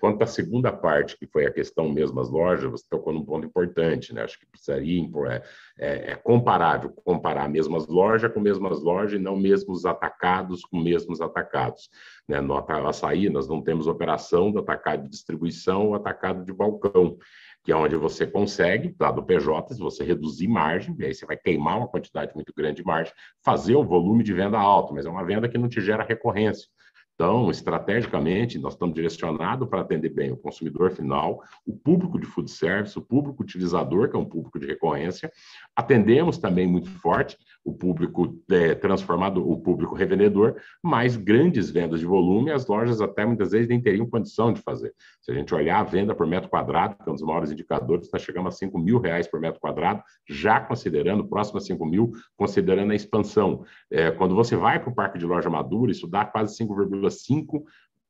[SPEAKER 3] Quanto à segunda parte, que foi a questão mesmo das lojas, você tocou num ponto importante, né? Acho que precisaria é, é, é comparável comparar mesmas lojas com mesmas lojas e não mesmos atacados com mesmos atacados. Né? No açaí, nós não temos operação do atacado de distribuição ou atacado de balcão que é onde você consegue, dado o PJ, se você reduzir margem, e aí você vai queimar uma quantidade muito grande de margem, fazer o volume de venda alto, mas é uma venda que não te gera recorrência. Então, estrategicamente, nós estamos direcionados para atender bem o consumidor final, o público de food service, o público utilizador, que é um público de recorrência. Atendemos também muito forte o público é, transformado, o público revendedor, mais grandes vendas de volume, as lojas até muitas vezes nem teriam condição de fazer. Se a gente olhar a venda por metro quadrado, que é um dos maiores indicadores, está chegando a 5 mil reais por metro quadrado, já considerando, próximo a 5 mil, considerando a expansão. É, quando você vai para o parque de loja madura, isso dá quase 5,5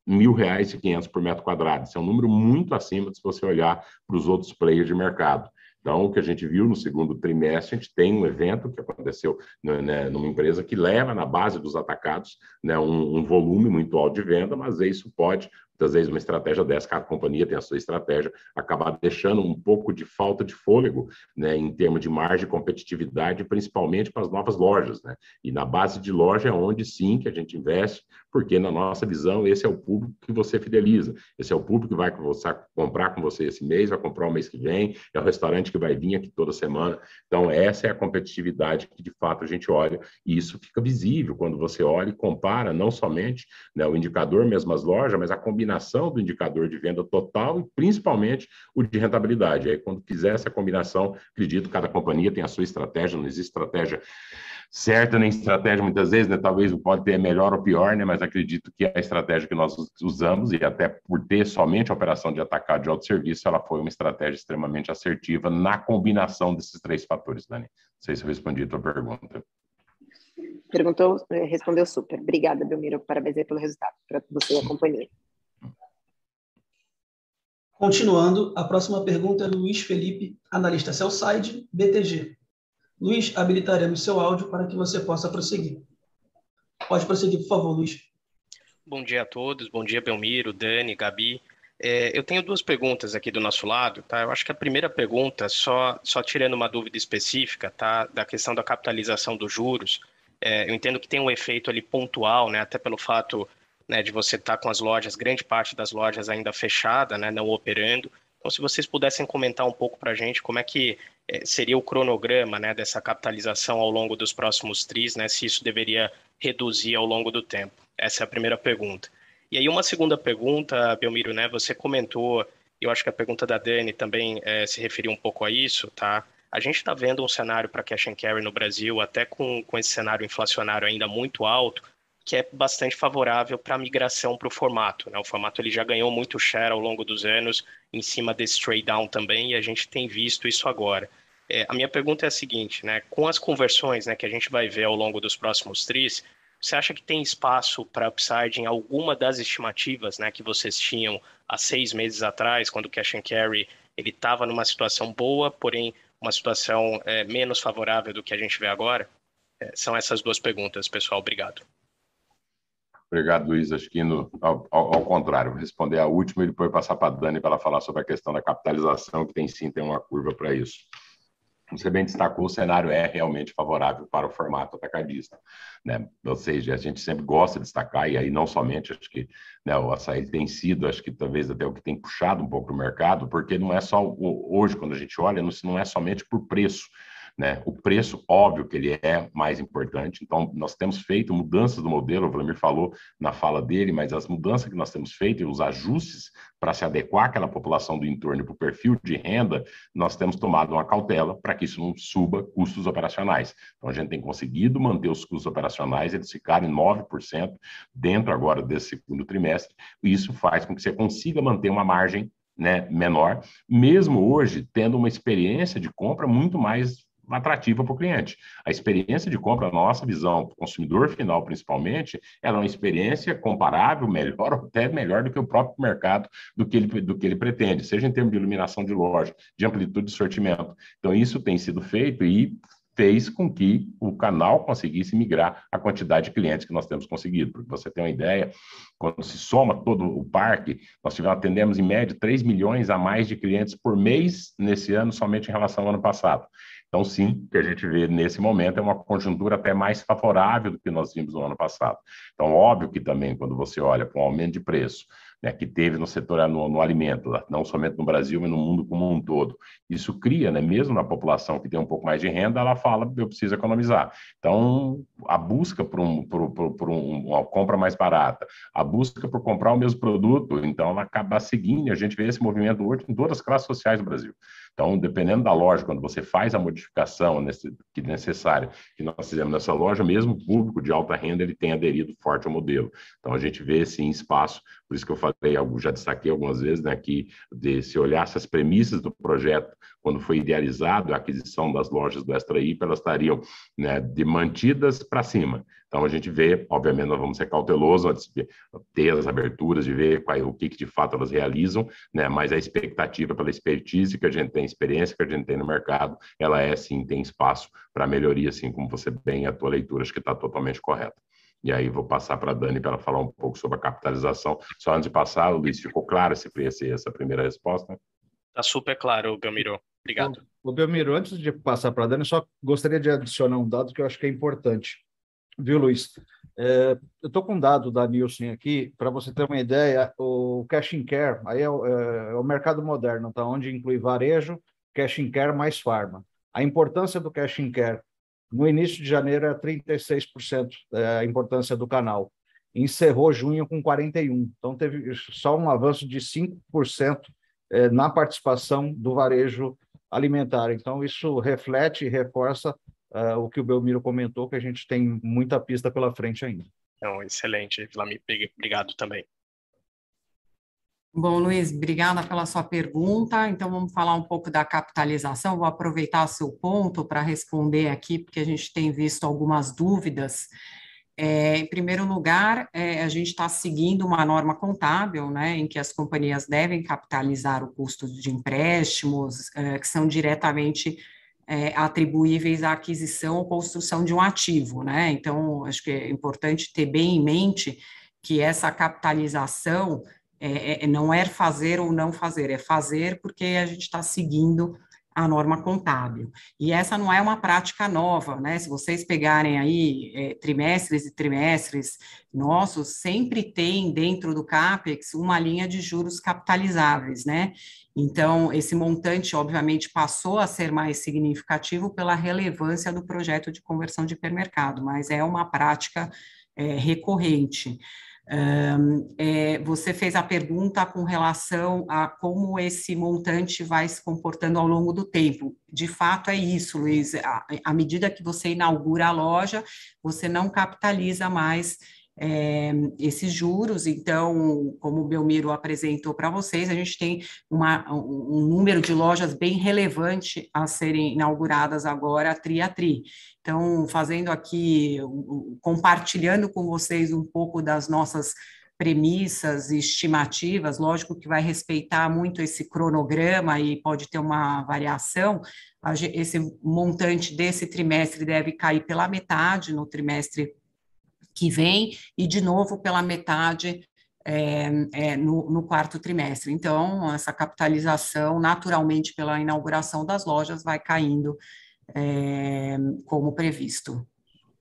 [SPEAKER 3] mil reais e quinhentos por metro quadrado. Isso é um número muito acima se você olhar para os outros players de mercado. Então, o que a gente viu no segundo trimestre, a gente tem um evento que aconteceu né, numa empresa que leva na base dos atacados né, um, um, volume muito alto de venda, mas isso pode muitas vezes uma estratégia dessa, cada companhia tem a sua estratégia, acabar deixando um pouco de falta de fôlego, né, em termos de margem e competitividade, principalmente para as novas lojas, né? E na base de loja é onde sim que a gente investe, porque na nossa visão esse é o público que você fideliza, esse é o público que vai comprar com você esse mês, vai comprar o mês que vem, é o restaurante que vai vir aqui toda semana. Então essa é a competitividade que de fato a gente olha e isso fica visível quando você olha e compara não somente né, o indicador mesmo as lojas, mas a combinação combinação do indicador de venda total e principalmente o de rentabilidade. Aí, quando fizer essa combinação, acredito que cada companhia tem a sua estratégia, não existe estratégia certa nem estratégia muitas vezes, né? Talvez pode ter melhor ou pior, né? Mas acredito que a estratégia que nós usamos e até por ter somente a operação de atacado de autosserviço, ela foi uma estratégia extremamente assertiva na combinação desses três fatores, Dani. Não sei se eu respondi a tua pergunta.
[SPEAKER 6] Perguntou, eh, respondeu super. Obrigada, Belmiro. Parabéns pelo resultado para você e a companhia.
[SPEAKER 1] Continuando, a próxima pergunta é do Luiz Felipe, analista Cellside, BTG. Luiz, habilitaremos seu áudio para que você possa prosseguir. Pode prosseguir, por favor, Luiz.
[SPEAKER 7] Bom dia a todos, bom dia, Belmiro, Dani, Gabi. É, eu tenho duas perguntas aqui do nosso lado, tá? Eu acho que a primeira pergunta, só, só tirando uma dúvida específica, tá? Da questão da capitalização dos juros. É, eu entendo que tem um efeito ali pontual, né? Até pelo fato né, de você estar tá com as lojas, grande parte das lojas ainda fechada, né, não operando. Então, se vocês pudessem comentar um pouco para a gente como é que é, seria o cronograma né, dessa capitalização ao longo dos próximos tris, né, se isso deveria reduzir ao longo do tempo. Essa é a primeira pergunta. E aí, uma segunda pergunta, Belmiro, né, você comentou, eu acho que a pergunta da Dani também é, se referiu um pouco a isso, tá? A gente está vendo um cenário para cash and carry no Brasil, até com, com esse cenário inflacionário ainda muito alto, que é bastante favorável para a migração para o formato. Né? O formato ele já ganhou muito share ao longo dos anos em cima desse trade down também e a gente tem visto isso agora. É, a minha pergunta é a seguinte, né? com as conversões né, que a gente vai ver ao longo dos próximos tris, você acha que tem espaço para upside em alguma das estimativas né, que vocês tinham há seis meses atrás, quando o cash and carry estava numa situação boa, porém uma situação é, menos favorável do que a gente vê agora? É, são essas duas perguntas, pessoal. Obrigado.
[SPEAKER 3] Obrigado, Luiz. Acho que ao, ao, contrário, vou responder a última e depois passar para a Dani para ela falar sobre a questão da capitalização, que tem sim tem uma curva para isso. Você bem destacou, o cenário é realmente favorável para o formato atacadista. Né? Ou seja, a gente sempre gosta de destacar, e aí não somente, acho que né, o açaí tem sido, acho que talvez até o que tem puxado um pouco o mercado, porque não é só, hoje, quando a gente olha, não é somente por preço, né? O preço, óbvio que ele é mais importante, então nós temos feito mudanças do modelo, o Vladimir falou na fala dele, mas as mudanças que nós temos feito e os ajustes para se adequar àquela população do entorno para o perfil de renda, nós temos tomado uma cautela para que isso não suba custos operacionais. Então a gente tem conseguido manter os custos operacionais, eles ficarem 9% dentro agora desse segundo trimestre, e isso faz com que você consiga manter uma margem né, menor, mesmo hoje tendo uma experiência de compra muito mais atrativa para o cliente. A experiência de compra, nossa visão, para o consumidor final principalmente, ela é uma experiência comparável, melhor, até melhor do que o próprio mercado, do que ele, do que ele pretende, seja em termos de iluminação de loja, de amplitude de sortimento. Então, isso tem sido feito e fez com que o canal conseguisse migrar a quantidade de clientes que nós temos conseguido. Porque você tem uma ideia, quando se soma todo o parque, nós tivemos, atendemos em média 3 milhões a mais de clientes por mês nesse ano, somente em relação ao ano passado. Então, sim, o que a gente vê nesse momento é uma conjuntura até mais favorável do que nós vimos no ano passado. Então, óbvio que também, quando você olha para um aumento de preço, né, que teve no setor no, no, alimento, não somente no Brasil, mas no mundo como um todo. Isso cria, né, mesmo na população que tem um pouco mais de renda, ela fala, eu preciso economizar. Então, a busca por, um, por, por, por um, uma compra mais barata, a busca por comprar o mesmo produto, então ela acaba seguindo, a gente vê esse movimento hoje em todas as classes sociais do Brasil. Então, dependendo da loja, quando você faz a modificação nesse, que necessária que nós fizemos nessa loja, mesmo o público de alta renda ele tem aderido forte ao modelo. Então, a gente vê sim espaço, por isso que eu falei, já destaquei algumas vezes, né, que de, se olhasse as premissas do projeto, quando foi idealizado a aquisição das lojas do Extra elas estariam né, de mantidas para cima. Então, a gente vê, obviamente, nós vamos ser cautelosos antes de ter as aberturas, de ver qual, o que, que de fato elas realizam, né? mas a expectativa pela expertise que a gente tem, experiência que a gente tem no mercado, ela é sim, tem espaço para melhoria, assim como você bem, a tua leitura, acho que está totalmente correta. E aí vou passar para a Dani para ela falar um pouco sobre a capitalização. Só antes de passar, Luiz, ficou claro esse, esse, essa primeira resposta?
[SPEAKER 7] Está super claro, Belmiro. Obrigado.
[SPEAKER 4] O, o Belmiro, antes de passar para a Dani, só gostaria de adicionar um dado que eu acho que é importante. Viu, Luiz? É, eu estou com um dado da Nielsen aqui, para você ter uma ideia, o cash and care, aí é o, é, é o mercado moderno, tá? onde inclui varejo, cash and care mais farma. A importância do cash and care no início de janeiro era 36% é, a importância do canal. Encerrou junho com 41%. Então, teve só um avanço de 5% é, na participação do varejo alimentar. Então, isso reflete e reforça uh, o que o Belmiro comentou, que a gente tem muita pista pela frente ainda.
[SPEAKER 7] Então, excelente, Vlamir, obrigado também.
[SPEAKER 5] Bom, Luiz, obrigada pela sua pergunta. Então, vamos falar um pouco da capitalização. Vou aproveitar seu ponto para responder aqui, porque a gente tem visto algumas dúvidas. É, em primeiro lugar, é, a gente está seguindo uma norma contábil, né, em que as companhias devem capitalizar o custo de empréstimos, é, que são diretamente é, atribuíveis à aquisição ou construção de um ativo, né? Então, acho que é importante ter bem em mente que essa capitalização é, é, não é fazer ou não fazer, é fazer porque a gente está seguindo a norma contábil. E essa não é uma prática nova, né? Se vocês pegarem aí é, trimestres e trimestres nossos, sempre tem dentro do CAPEX uma linha de juros capitalizáveis, né? Então, esse montante, obviamente, passou a ser mais significativo pela relevância do projeto de conversão de hipermercado, mas é uma prática é, recorrente. É, você fez a pergunta com relação a como esse montante vai se comportando ao longo do tempo. De fato, é isso, Luiz. À medida que você inaugura a loja, você não capitaliza mais é, esses juros. Então, como o Belmiro apresentou para vocês, a gente tem uma, um número de lojas bem relevante a serem inauguradas agora, tri a tri. Então, fazendo aqui, compartilhando com vocês um pouco das nossas premissas e estimativas, lógico que vai respeitar muito esse cronograma e pode ter uma variação, esse montante desse trimestre deve cair pela metade no trimestre que vem, e de novo pela metade é, é, no, no, quarto trimestre. Então, essa capitalização, naturalmente, pela inauguração das lojas, vai caindo é, como previsto.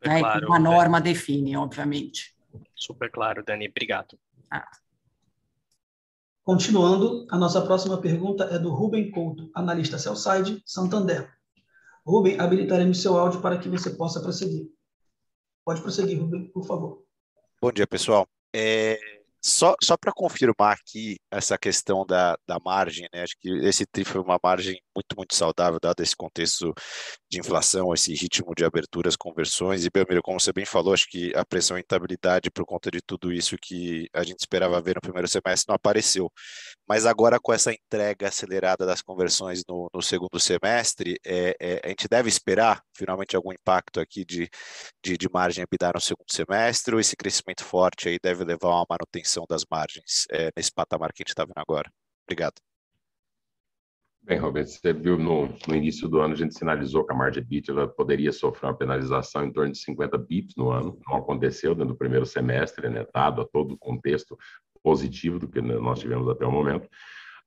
[SPEAKER 5] Né? Claro, a norma define, obviamente.
[SPEAKER 7] Super claro, Dani. Obrigado. Ah.
[SPEAKER 1] Continuando, a nossa próxima pergunta é do Ruben Couto, analista Cellside, Santander. Ruben, habilitaremos seu áudio para que você possa prosseguir. Pode prosseguir, Rubem, por favor.
[SPEAKER 8] Bom dia, pessoal. É, só só para confirmar aqui essa questão da, da margem, né? Acho que esse TRI foi uma margem muito, muito saudável, dado esse contexto de inflação, esse ritmo de aberturas, conversões. E, Belmiro, como você bem falou, acho que a pressão em estabilidade por conta de tudo isso que a gente esperava ver no primeiro semestre não apareceu. Mas agora, com essa entrega acelerada das conversões no, no segundo semestre, é, é, a gente deve esperar finalmente algum impacto aqui de, de, de margem EBITDA no segundo semestre, ou esse crescimento forte aí deve levar a uma manutenção das margens é, nesse patamar que a gente está vendo agora? Obrigado.
[SPEAKER 3] Bem, Roberto, você viu no, no, início do ano, a gente sinalizou que a margem bit ela poderia sofrer uma penalização em torno de 50 bips no ano. Não aconteceu dentro do primeiro semestre, né, dado a todo o contexto positivo do que nós tivemos até o momento.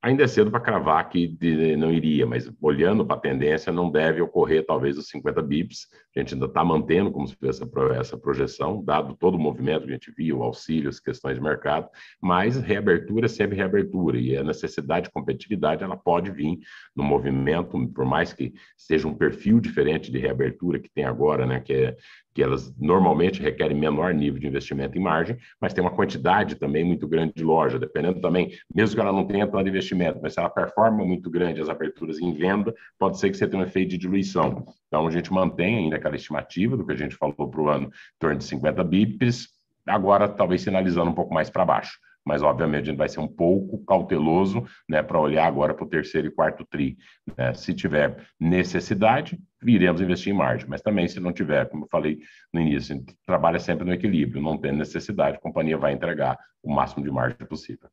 [SPEAKER 3] Ainda é cedo para cravar que não iria, mas olhando para a tendência, não deve ocorrer talvez os 50 bips. A gente ainda está mantendo como se fosse essa, essa projeção, dado todo o movimento que a gente viu, auxílios, questões de mercado, mas reabertura é sempre reabertura, e a necessidade de competitividade ela pode vir no movimento, por mais que seja um perfil diferente de reabertura que tem agora, né, que é que elas normalmente requerem menor nível de investimento em margem, mas tem uma quantidade também muito grande de loja, dependendo também, mesmo que ela não tenha tanto investimento, mas se ela performa muito grande as aberturas em venda, pode ser que você tenha um efeito de diluição. Então, a gente mantém ainda aquela estimativa do que a gente falou para o ano, em torno de 50 bips, agora talvez sinalizando um pouco mais para baixo mas obviamente a gente vai ser um pouco cauteloso né, para olhar agora para o terceiro e quarto TRI. Né? Se tiver necessidade, iremos investir em margem, mas também se não tiver, como eu falei no início, a gente trabalha sempre no equilíbrio, não tem necessidade, a companhia vai entregar o máximo de margem possível.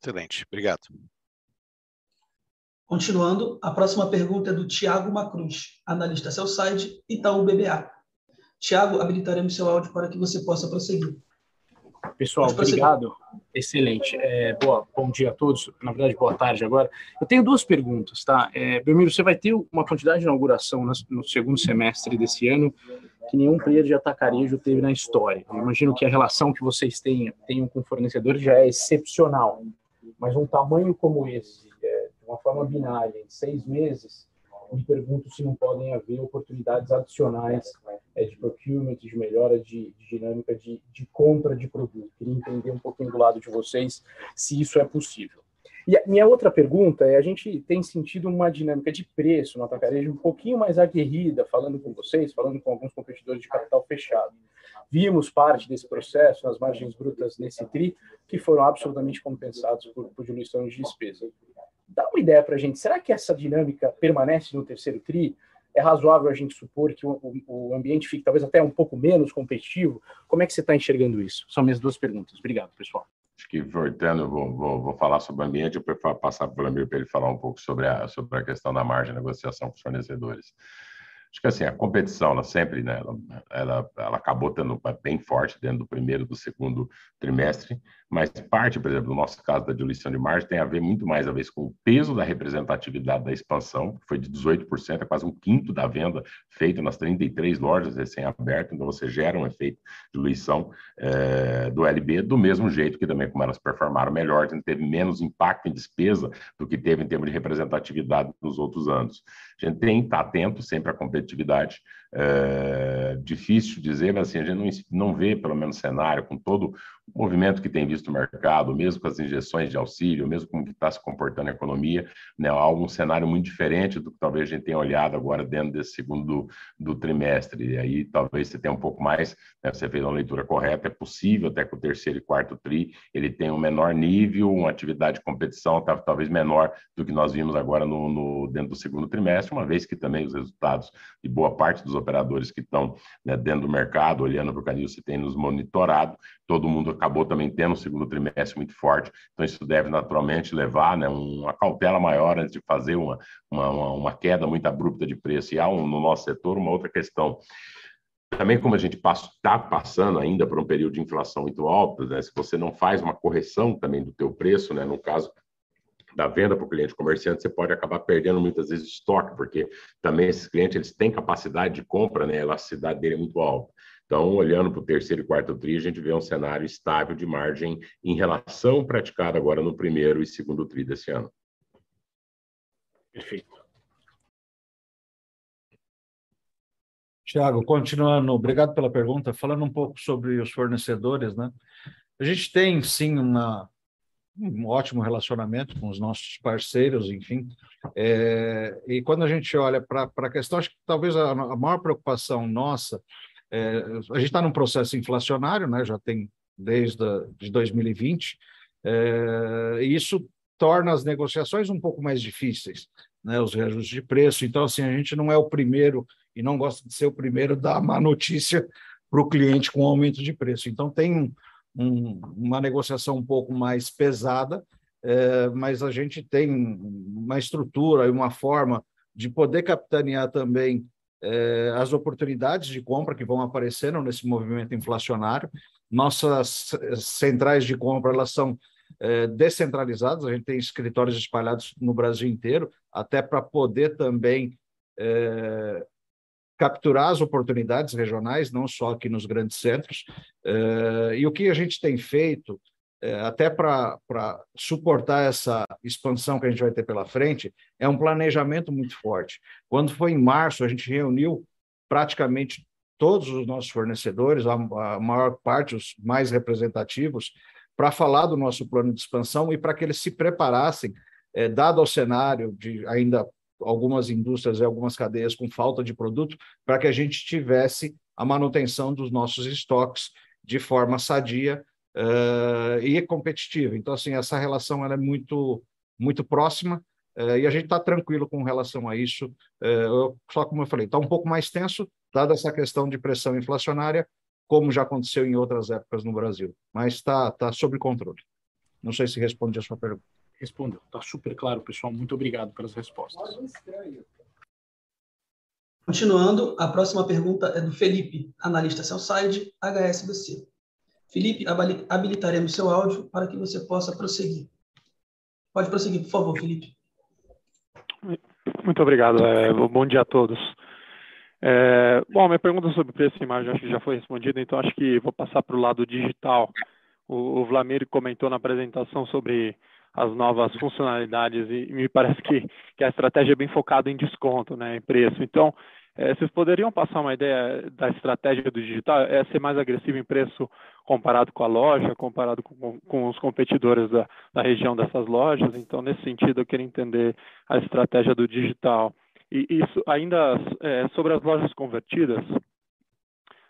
[SPEAKER 8] Excelente, obrigado.
[SPEAKER 1] Continuando, a próxima pergunta é do Tiago Macruz, analista Cellside, Itaú BBA. Tiago, habilitaremos seu áudio para que você possa prosseguir.
[SPEAKER 9] Pessoal, obrigado. Excelente. É, boa, bom dia a todos. Na verdade, boa tarde agora. Eu tenho duas perguntas, tá? É, Belmiro, você vai ter uma quantidade de inauguração no segundo semestre desse ano que nenhum player de atacarejo teve na história. Eu imagino que a relação que vocês tenham, tenham com fornecedores já é excepcional, mas um tamanho como esse, é, de uma forma binária, em seis meses, me pergunto se não podem haver oportunidades adicionais é, de procurement, de melhora de, de dinâmica de, de, compra de produto. Queria entender um pouquinho do lado de vocês se isso é possível. E a minha outra pergunta é: a gente tem sentido uma dinâmica de preço no atacarejo um pouquinho mais aguerrida, falando com vocês, falando com alguns competidores de capital fechado. Vimos parte desse processo nas margens brutas nesse TRI, que foram absolutamente compensados por, por diluição de despesa. Dá uma ideia para a gente, será que essa dinâmica permanece no terceiro TRI? É razoável a gente supor que o, o ambiente fique talvez até um pouco menos competitivo? Como é que você está enxergando isso? São minhas duas perguntas. Obrigado, pessoal.
[SPEAKER 3] Acho que, voltando, vou, vou, vou falar sobre o ambiente, vou passar para o Lamir para ele falar um pouco sobre a, sobre a questão da margem de negociação com os fornecedores. Acho que assim, a competição, ela sempre, né, ela, ela, ela acabou tendo bem forte dentro do primeiro do segundo trimestre, mas parte, por exemplo, no nosso caso da diluição de margem, tem a ver muito mais a ver com o peso da representatividade da expansão, que foi de 18%, é quase um quinto da venda feita nas 33 lojas recém-abertas, então você gera um efeito de diluição é, do LB, do mesmo jeito que também como elas performaram melhor, teve menos impacto em despesa do que teve em termos de representatividade nos outros anos. A gente tem que estar atento sempre à competitividade, é, difícil dizer, mas assim, a gente não, não vê, pelo menos, cenário com todo o movimento que tem visto o mercado, mesmo com as injeções de auxílio, mesmo como está se comportando a economia, né, algum cenário muito diferente do que talvez a gente tenha olhado agora dentro desse segundo do, do trimestre. E aí talvez você tenha um pouco mais, né, você fez uma leitura correta, é possível até que o terceiro e quarto tri ele tenha um menor nível, uma atividade de competição tá, talvez menor do que nós vimos agora no, no, dentro do segundo trimestre, uma vez que também os resultados de boa parte dos operadores que estão né, dentro do mercado, olhando para o canil, se tem nos monitorado, todo mundo acabou também tendo um segundo trimestre muito forte, então isso deve naturalmente levar né, uma cautela maior antes de fazer uma, uma, uma queda muito abrupta de preço. E há um, no nosso setor uma outra questão. Também como a gente está passando ainda por um período de inflação muito alta, né, se você não faz uma correção também do teu preço, né, no caso da venda para o cliente comerciante, você pode acabar perdendo muitas vezes estoque, porque também esses clientes eles têm capacidade de compra, né, a elasticidade dele é muito alta. Então, olhando para o terceiro e quarto TRI, a gente vê um cenário estável de margem em relação praticada agora no primeiro e segundo TRI desse ano.
[SPEAKER 9] Perfeito.
[SPEAKER 4] Tiago, continuando, obrigado pela pergunta. Falando um pouco sobre os fornecedores, né? A gente tem sim uma, um ótimo relacionamento com os nossos parceiros, enfim. É, e quando a gente olha para a questão, acho que talvez a, a maior preocupação nossa, é, a gente está num processo inflacionário, né, já tem desde a, de 2020, é, e isso torna as negociações um pouco mais difíceis, né, os reajustes de preço. Então, assim, a gente não é o primeiro e não gosta de ser o primeiro dar má notícia para o cliente com aumento de preço. Então, tem um, uma negociação um pouco mais pesada, é, mas a gente tem uma estrutura e uma forma de poder capitanear também é, as oportunidades de compra que vão aparecendo nesse movimento inflacionário. Nossas centrais de compra elas são é, descentralizadas, a gente tem escritórios espalhados no Brasil inteiro, até para poder também é, capturar as oportunidades regionais, não só aqui nos grandes centros. Eh, e o que a gente tem feito, eh, até para suportar essa expansão que a gente vai ter pela frente, é um planejamento muito forte. Quando foi em março, a gente reuniu praticamente todos os nossos fornecedores, a, a maior parte, os mais representativos, para falar do nosso plano de expansão e para que eles se preparassem, é, dado o cenário de ainda algumas indústrias e algumas cadeias com falta de produto, para que a gente tivesse a manutenção dos nossos estoques de forma sadia uh, e competitiva. Então, assim, essa relação ela é muito, muito próxima uh, e a gente está tranquilo com relação a isso. Uh, só como eu falei, está um pouco mais tenso, dada essa questão de pressão inflacionária, como já aconteceu em outras épocas no Brasil, mas está tá sob controle. Não sei se responde a sua pergunta
[SPEAKER 9] respondeu. Está super claro, pessoal. Muito obrigado pelas respostas.
[SPEAKER 1] Continuando, a próxima pergunta é do Felipe, analista Cellside, HSBC. Felipe, habilitaremos seu áudio para que você possa prosseguir. Pode prosseguir, por favor, Felipe.
[SPEAKER 10] Muito obrigado. É, bom dia a todos. É, bom, minha pergunta sobre preço e imagem acho que já foi respondida, então acho que vou passar para o lado digital. O, o Vlamir comentou na apresentação sobre as novas funcionalidades e me parece que, que a estratégia é bem focada em desconto, né, em preço. Então, é, vocês poderiam passar uma ideia da estratégia do digital? É ser mais agressivo em preço comparado com a loja, comparado com, com os competidores da, da, região dessas lojas? Então, nesse sentido, eu queria entender a estratégia do digital. E isso ainda é, sobre as lojas convertidas,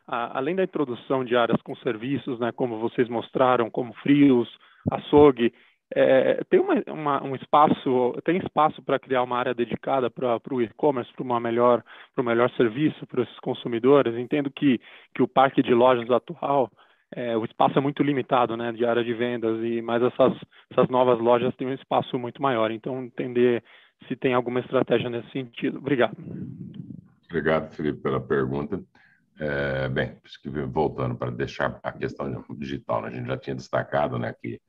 [SPEAKER 10] a, além da introdução de áreas com serviços, né, como vocês mostraram, como frios, açougue, é, tem uma, uma, um espaço, tem espaço para criar uma área dedicada para o e-commerce, para uma melhor, melhor serviço para esses consumidores. Entendo que, que o parque de lojas atual, é, o espaço é muito limitado, né, de área de vendas e mas essas, essas novas lojas têm um espaço muito maior. Então entender se tem alguma estratégia nesse sentido. Obrigado.
[SPEAKER 3] Obrigado, Felipe, pela pergunta. É, bem, voltando para deixar a questão digital, né, a gente já tinha destacado, né, que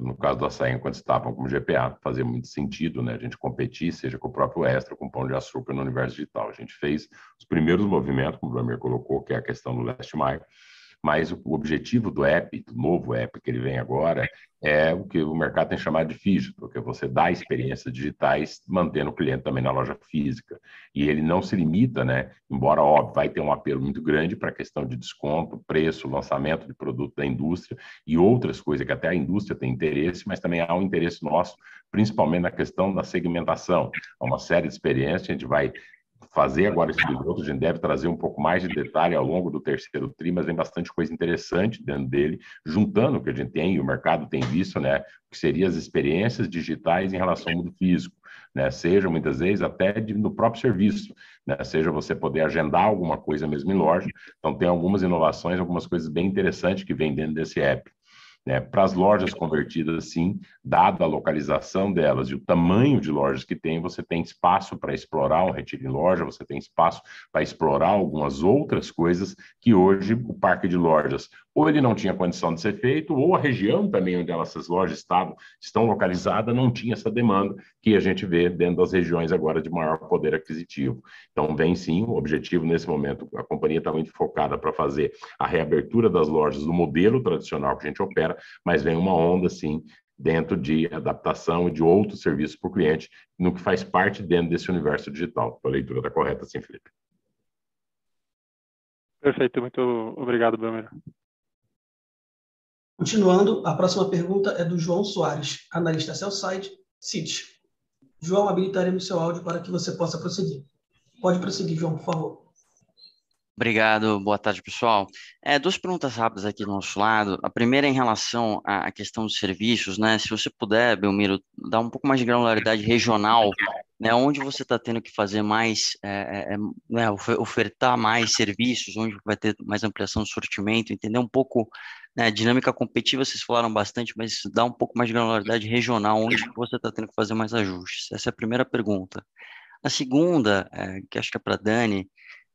[SPEAKER 3] no caso do açaí, enquanto estavam como GPA, fazia muito sentido né, a gente competir, seja com o próprio Extra, com o Pão de Açúcar no universo digital. A gente fez os primeiros movimentos, como o Vlamir colocou, que é a questão do Last Mile, mas o objetivo do app, do novo app que ele vem agora, é o que o mercado tem chamado de físico, que é você dá experiências digitais mantendo o cliente também na loja física. E ele não se limita, né? Embora, óbvio, vai ter um apelo muito grande para a questão de desconto, preço, lançamento de produto da indústria e outras coisas que até a indústria tem interesse, mas também há um interesse nosso, principalmente na questão da segmentação. Há uma série de experiências, a gente vai fazer agora esse piloto, a gente deve trazer um pouco mais de detalhe ao longo do terceiro tri, mas tem bastante coisa interessante dentro dele, juntando o que a gente tem e o mercado tem visto, né, que seriam as experiências digitais em relação ao mundo físico, né, seja muitas vezes até de, no próprio serviço, né, seja você poder agendar alguma coisa mesmo em loja, então tem algumas inovações, algumas coisas bem interessantes que vem dentro desse app. Né, para as lojas convertidas, sim, dada a localização delas e o tamanho de lojas que tem, você tem espaço para explorar um retiro em loja, você tem espaço para explorar algumas outras coisas que hoje o parque de lojas ou ele não tinha condição de ser feito, ou a região também onde essas lojas estavam, estão localizadas não tinha essa demanda que a gente vê dentro das regiões agora de maior poder aquisitivo. Então, vem sim, o objetivo nesse momento, a companhia está muito focada para fazer a reabertura das lojas do modelo tradicional que a gente opera, mas vem uma onda, sim, dentro de adaptação e de outros serviços para o cliente, no que faz parte dentro desse universo digital. A leitura está correta, sim, Felipe.
[SPEAKER 10] Perfeito, muito obrigado, Belmiro.
[SPEAKER 1] Continuando, a próxima pergunta é do João Soares, analista Cellside, City. João, habilitaremos seu áudio para que você possa prosseguir. Pode prosseguir, João, por favor.
[SPEAKER 11] Obrigado, boa tarde, pessoal. É, duas perguntas rápidas aqui do nosso lado. A primeira é em relação à questão dos serviços, né? Se você puder, Belmiro, dar um pouco mais de granularidade regional, né? Onde você está tendo que fazer mais, é, é, né? ofertar mais serviços, onde vai ter mais ampliação do sortimento, entender um pouco né? dinâmica competitiva, vocês falaram bastante, mas dá um pouco mais de granularidade regional, onde você está tendo que fazer mais ajustes. Essa é a primeira pergunta. A segunda, é, que acho que é para Dani,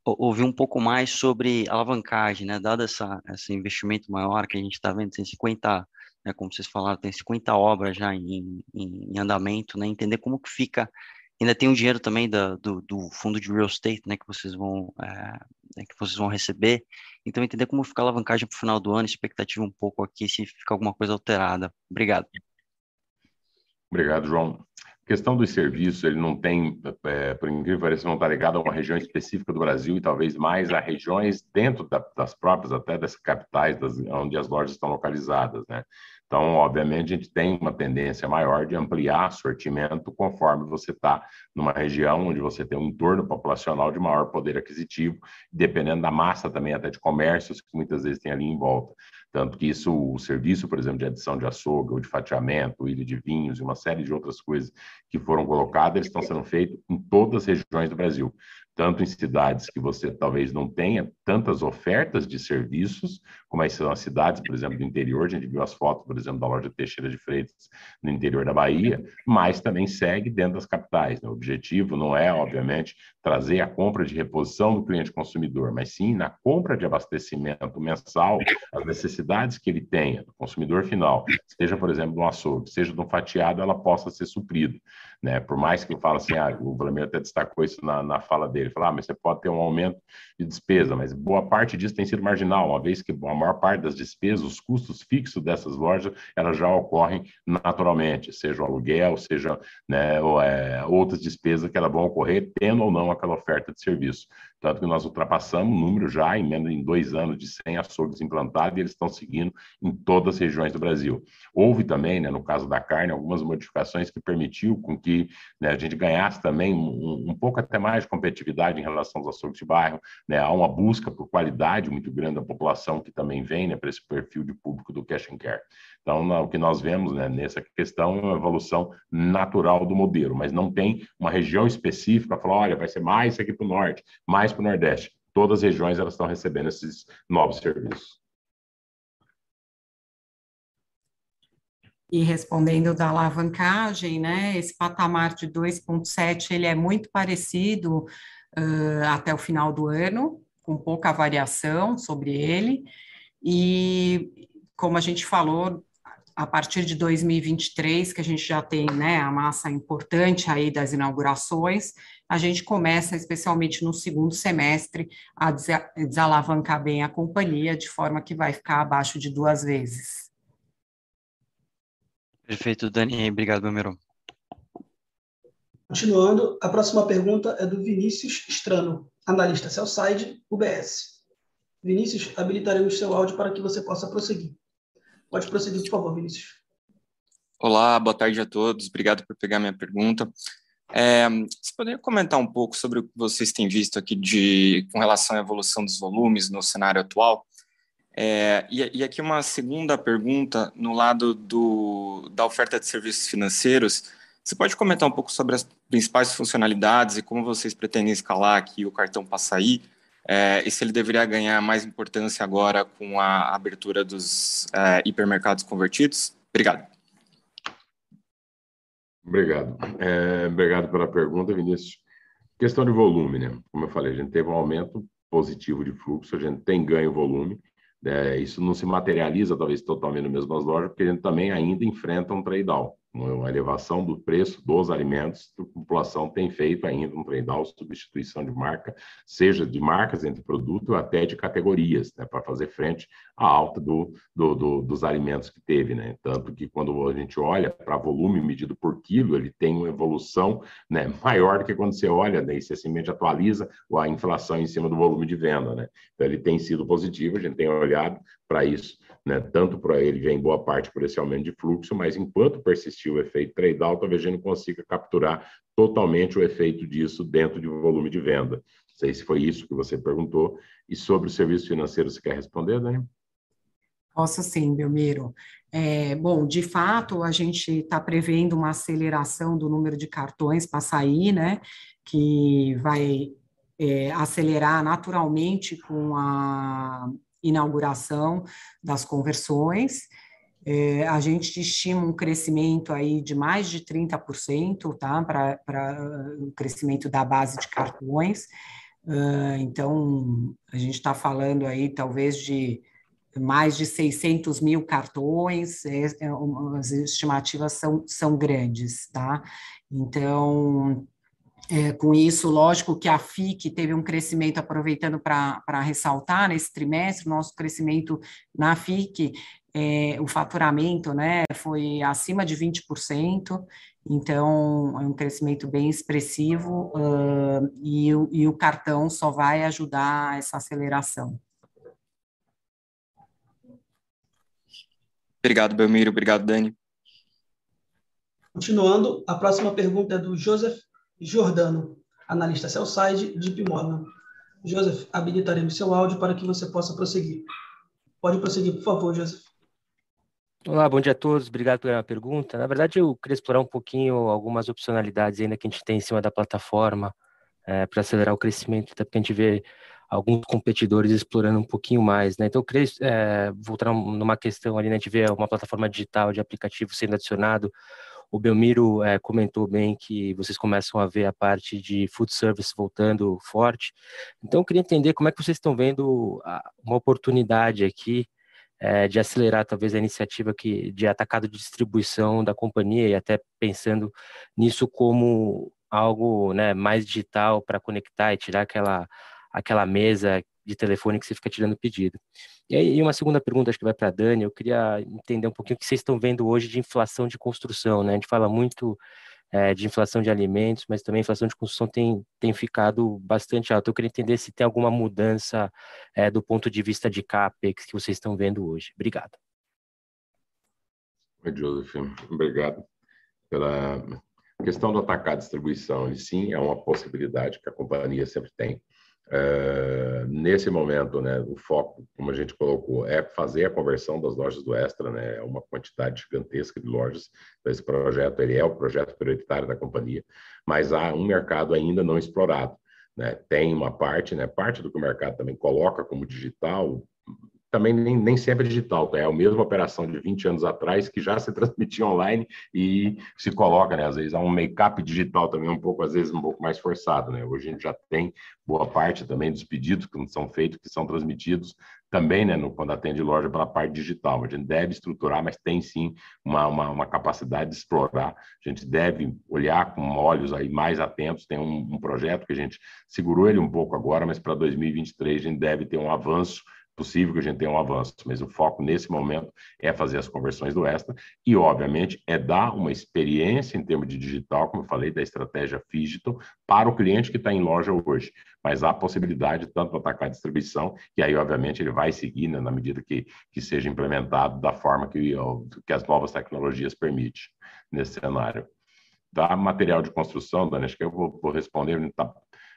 [SPEAKER 11] ouvir um pouco mais sobre alavancagem, né? Dado essa, esse investimento maior que a gente está vendo, tem 50, né, como vocês falaram, tem 50 obras já em, em, em, andamento, né? Entender como que fica. Ainda tem o dinheiro também da, do, do fundo de real estate, né? Que vocês vão, é, né, que vocês vão receber. Então, entender como fica a alavancagem para o final do ano, expectativa um pouco aqui, se fica alguma coisa alterada. Obrigado.
[SPEAKER 3] Obrigado, João. Questão dos serviços, ele não tem, é, por incrível que pareça, não está ligado a uma região específica do Brasil e talvez mais a regiões dentro da, das próprias, até das capitais, das, onde as lojas estão localizadas, né? Então, obviamente, a gente tem uma tendência maior de ampliar sortimento conforme você está numa região onde você tem um entorno populacional de maior poder aquisitivo, dependendo da massa também até de comércios que muitas vezes tem ali em volta. Tanto que isso, o serviço, por exemplo, de adição de açougue, ou de fatiamento, ilha de vinhos e uma série de outras coisas que foram colocadas, estão sendo feitos em todas as regiões do Brasil tanto em cidades que você talvez não tenha tantas ofertas de serviços, como são as cidades, por exemplo, do interior, a gente viu as fotos, por exemplo, da loja Teixeira de Freitas no interior da Bahia, mas também segue dentro das capitais. Né? O objetivo não é, obviamente, trazer a compra de reposição do cliente consumidor, mas sim na compra de abastecimento mensal, as necessidades que ele tenha, do consumidor final, seja, por exemplo, de um açougue, seja de um fatiado, ela possa ser suprida. Né? Por mais que eu fale assim, ah, o Vladimir até destacou isso na, na fala dele, falar, ah, mas você pode ter um aumento de despesa, mas boa parte disso tem sido marginal, uma vez que a maior parte das despesas, os custos fixos dessas lojas, elas já ocorrem naturalmente, seja o aluguel, seja né, ou, é, outras despesas que elas vão ocorrer tendo ou não aquela oferta de serviço. Tanto que nós ultrapassamos o número já em menos em dois anos de 100 açougues implantados e eles estão seguindo em todas as regiões do Brasil. Houve também, né, no caso da carne, algumas modificações que permitiu com que né, a gente ganhasse também um, um, pouco até mais de competitividade em relação aos açougues de bairro. Né, há uma busca por qualidade muito grande da população que também vem né, para esse perfil de público do cash and care. Então, o que nós vemos né, nessa questão é uma evolução natural do modelo, mas não tem uma região específica, falar, olha, vai ser mais aqui para o norte, mais para o nordeste. Todas as regiões elas estão recebendo esses novos serviços.
[SPEAKER 5] E respondendo da alavancagem, né, esse patamar de 2,7 ele é muito parecido uh, até o final do ano, com pouca variação sobre ele. E como a gente falou, a partir de 2023, que a gente já tem né, a massa importante aí das inaugurações, a gente começa, especialmente no segundo semestre, a desalavancar bem a companhia, de forma que vai ficar abaixo de duas vezes.
[SPEAKER 11] Perfeito, Dani. Obrigado, Belmiro.
[SPEAKER 1] Continuando, a próxima pergunta é do Vinícius Estrano, analista Cellside, UBS. Vinícius, habilitaremos seu áudio para que você possa prosseguir. Pode prosseguir, por favor, Vinícius.
[SPEAKER 12] Olá, boa tarde a todos. Obrigado por pegar minha pergunta. É, você poderia comentar um pouco sobre o que vocês têm visto aqui de, com relação à evolução dos volumes no cenário atual? É, e, e, aqui uma segunda pergunta no lado do, da oferta de serviços financeiros. Você pode comentar um pouco sobre as principais funcionalidades e como vocês pretendem escalar aqui o cartão Passaí? É, e se ele deveria ganhar mais importância agora com a abertura dos é, hipermercados convertidos? Obrigado.
[SPEAKER 3] Obrigado. É, obrigado pela pergunta, Vinícius. Questão de volume, né? Como eu falei, a gente teve um aumento positivo de fluxo, a gente tem ganho volume. É, isso não se materializa, talvez, totalmente nas mesmas lojas, porque a gente também ainda enfrenta um trade-down uma elevação do preço dos alimentos, a população tem feito ainda um trade-off, substituição de marca, seja de marcas entre produto até de categorias, né, para fazer frente à alta do, do, do, dos alimentos que teve. Né? Tanto que quando a gente olha para volume medido por quilo, ele tem uma evolução né, maior do que quando você olha né, e você atualiza a inflação em cima do volume de venda. Né? Então, ele tem sido positivo, a gente tem olhado para isso né, tanto para ele, já em boa parte por esse aumento de fluxo, mas enquanto persistir o efeito trade-out, talvez a gente não consiga capturar totalmente o efeito disso dentro de volume de venda. Não sei se foi isso que você perguntou. E sobre o serviço financeiro, você quer responder, Dani?
[SPEAKER 5] Posso sim, Belmiro. É, bom, de fato, a gente está prevendo uma aceleração do número de cartões para sair, né? Que vai é, acelerar naturalmente com a inauguração das conversões. É, a gente estima um crescimento aí de mais de 30%, tá? Para o crescimento da base de cartões. Uh, então, a gente está falando aí talvez de mais de 600 mil cartões, é, é, as estimativas são, são grandes, tá? Então, é, com isso, lógico que a FIC teve um crescimento, aproveitando para ressaltar nesse trimestre, nosso crescimento na FIC, é, o faturamento né, foi acima de 20%, então é um crescimento bem expressivo uh, e, e o cartão só vai ajudar essa aceleração.
[SPEAKER 12] Obrigado, Belmiro. Obrigado, Dani.
[SPEAKER 1] Continuando, a próxima pergunta é do Joseph Jordano, analista Cellside de Morgan. Joseph, habilitaremos seu áudio para que você possa prosseguir. Pode prosseguir, por favor, Joseph.
[SPEAKER 13] Olá, bom dia a todos. Obrigado pela pergunta. Na verdade, eu queria explorar um pouquinho algumas opcionalidades ainda que a gente tem em cima da plataforma é, para acelerar o crescimento, até porque a gente vê alguns competidores explorando um pouquinho mais, né? Então, eu queria é, voltar numa questão ali, né? A gente vê uma plataforma digital de aplicativo sendo adicionado o Belmiro é, comentou bem que vocês começam a ver a parte de food service voltando forte. Então, eu queria entender como é que vocês estão vendo uma oportunidade aqui é, de acelerar talvez a iniciativa que, de atacado de distribuição da companhia e até pensando nisso como algo né, mais digital para conectar e tirar aquela, aquela mesa de telefone que você fica tirando pedido. E aí, uma segunda pergunta, acho que vai para a Dani, eu queria entender um pouquinho o que vocês estão vendo hoje de inflação de construção, né? A gente fala muito é, de inflação de alimentos, mas também a inflação de construção tem, tem ficado bastante alta. Eu queria entender se tem alguma mudança é, do ponto de vista de CAPEX que vocês estão vendo hoje. Obrigado.
[SPEAKER 3] Oi, Joseph. Obrigado pela questão do atacar a distribuição. Ele sim é uma possibilidade que a companhia sempre tem. Uh, nesse momento, né, o foco, como a gente colocou, é fazer a conversão das lojas do Extra, né, é uma quantidade gigantesca de lojas. Então, esse projeto ele é o projeto prioritário da companhia, mas há um mercado ainda não explorado. Né? Tem uma parte, né, parte do que o mercado também coloca como digital, também nem, nem sempre é digital, é a mesma operação de 20 anos atrás que já se transmitia online e se coloca, né? Às vezes há um make-up digital também um pouco, às vezes um pouco mais forçado, né? Hoje a gente já tem boa parte também dos pedidos que são feitos, que são transmitidos também, né, no, quando atende loja pela parte digital. A gente deve estruturar, mas tem sim uma, uma, uma capacidade de explorar. A gente deve olhar com olhos aí mais atentos. Tem um, um projeto que a gente segurou ele um pouco agora, mas para 2023 a gente deve ter um avanço possível que a gente tenha um avanço, mas o foco nesse momento é fazer as conversões do Extra e, obviamente, é dar uma experiência em termos de digital, como eu falei, da estratégia digital para o cliente que está em loja hoje. Mas há possibilidade tanto atacar a distribuição, e aí, obviamente, ele vai seguir né, na medida que, que seja implementado da forma que, que as novas tecnologias permitem nesse cenário. Da material de construção, Dani, acho que eu vou, vou responder, está